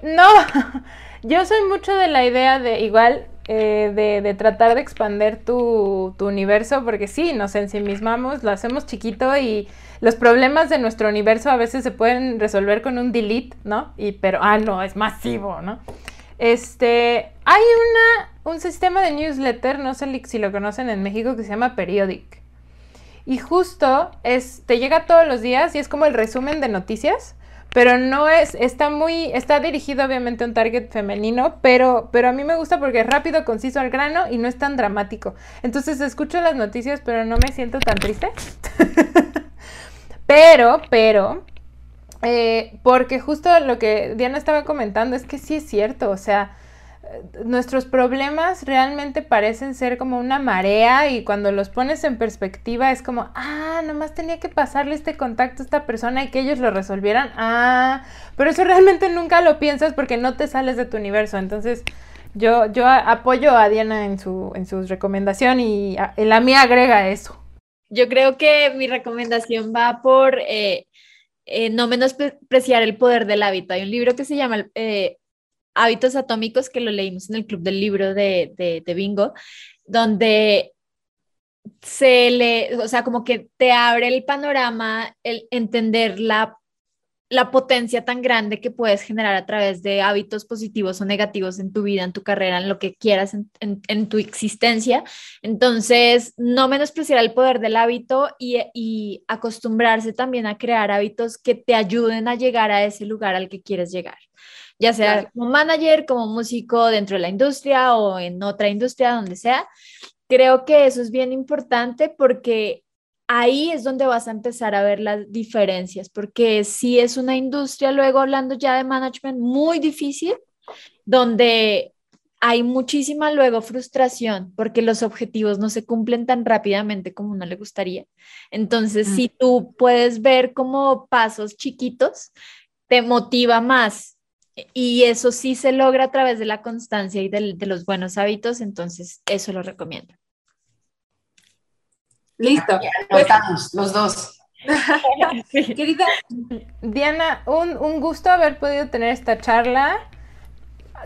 No, yo soy mucho de la idea de igual eh, de, tratar de expander tu, universo, porque sí, nos ensimismamos, lo hacemos chiquito y los problemas de nuestro universo a veces se pueden resolver con un delete, ¿no? Y pero, ah, no, es masivo, ¿no? Este, hay una, un sistema de newsletter, no sé si lo conocen en México, que se llama Periodic. Y justo es, te llega todos los días y es como el resumen de noticias pero no es, está muy, está dirigido obviamente a un target femenino, pero, pero a mí me gusta porque es rápido, conciso al grano y no es tan dramático. Entonces escucho las noticias, pero no me siento tan triste. pero, pero, eh, porque justo lo que Diana estaba comentando es que sí es cierto, o sea, nuestros problemas realmente parecen ser como una marea y cuando los pones en perspectiva es como, ah, nomás tenía que pasarle este contacto a esta persona y que ellos lo resolvieran. Ah, pero eso realmente nunca lo piensas porque no te sales de tu universo. Entonces, yo, yo apoyo a Diana en su, en su recomendación y en la mía agrega eso. Yo creo que mi recomendación va por eh, eh, no menospreciar el poder del hábito. Hay un libro que se llama eh, Hábitos Atómicos, que lo leímos en el club del libro de, de, Bingo, donde se le, o sea, como que te abre el panorama, el entender la la potencia tan grande que puedes generar a través de hábitos positivos o negativos en tu vida, en tu carrera, en lo que quieras, en, tu existencia. Entonces, no menospreciar el poder del hábito y, y, acostumbrarse también a crear hábitos que te ayuden a llegar a ese lugar al que quieres llegar, ya sea como manager, como músico dentro de la industria o en otra industria, donde sea. Creo que eso es bien importante porque ahí es donde vas a empezar a ver las diferencias, porque si es una industria, luego hablando ya de management, muy difícil, donde hay muchísima luego frustración porque los objetivos no se cumplen tan rápidamente como uno le gustaría. Entonces, mm. si tú puedes ver como pasos chiquitos, te motiva más. Y eso sí se logra a través de la constancia y de, de los buenos hábitos, entonces eso lo recomiendo. Listo. Estamos los dos. Querida Diana, un, un, gusto haber podido tener esta charla.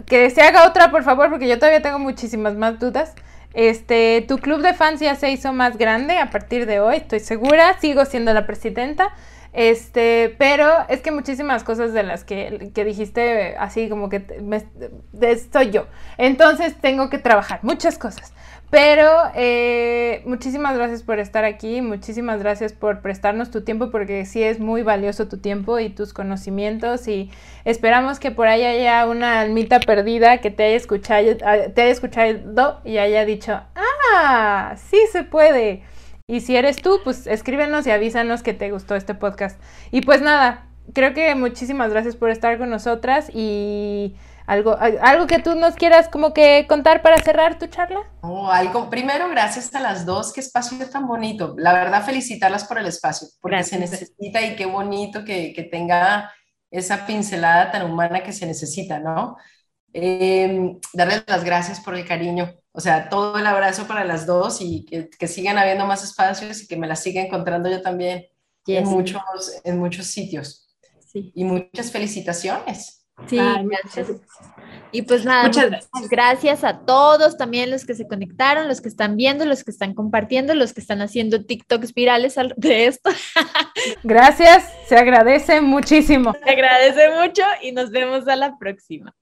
Que se haga otra, por favor, porque yo todavía tengo muchísimas más dudas. Este, tu club de fans ya se hizo más grande a partir de hoy, estoy segura. Sigo siendo la presidenta. Este, pero es que muchísimas cosas de las que, que dijiste, así como que me, soy yo. Entonces tengo que trabajar muchas cosas. Pero eh, muchísimas gracias por estar aquí, muchísimas gracias por prestarnos tu tiempo porque sí es muy valioso tu tiempo y tus conocimientos y esperamos que por ahí haya una almita perdida que te haya escuchado, te haya escuchado y haya dicho, ah, sí se puede. Y si eres tú, pues escríbenos y avísanos que te gustó este podcast. Y pues nada, creo que muchísimas gracias por estar con nosotras y... ¿Algo, algo que tú nos quieras como que contar para cerrar tu charla? Oh, algo, primero, gracias a las dos, qué espacio tan bonito. La verdad, felicitarlas por el espacio, porque se necesita y qué bonito que, que, tenga esa pincelada tan humana que se necesita, ¿no? Eh, darles las gracias por el cariño, o sea, todo el abrazo para las dos y que, que sigan habiendo más espacios y que me las siga encontrando yo también en, muchos, en muchos sitios. Sí. Y muchas felicitaciones. Sí, gracias. Y pues nada, muchas gracias. gracias a todos, también los que se conectaron, los que están viendo, los que están compartiendo, los que están haciendo TikToks virales de esto. Gracias, se agradece muchísimo. Se agradece mucho y nos vemos a la próxima.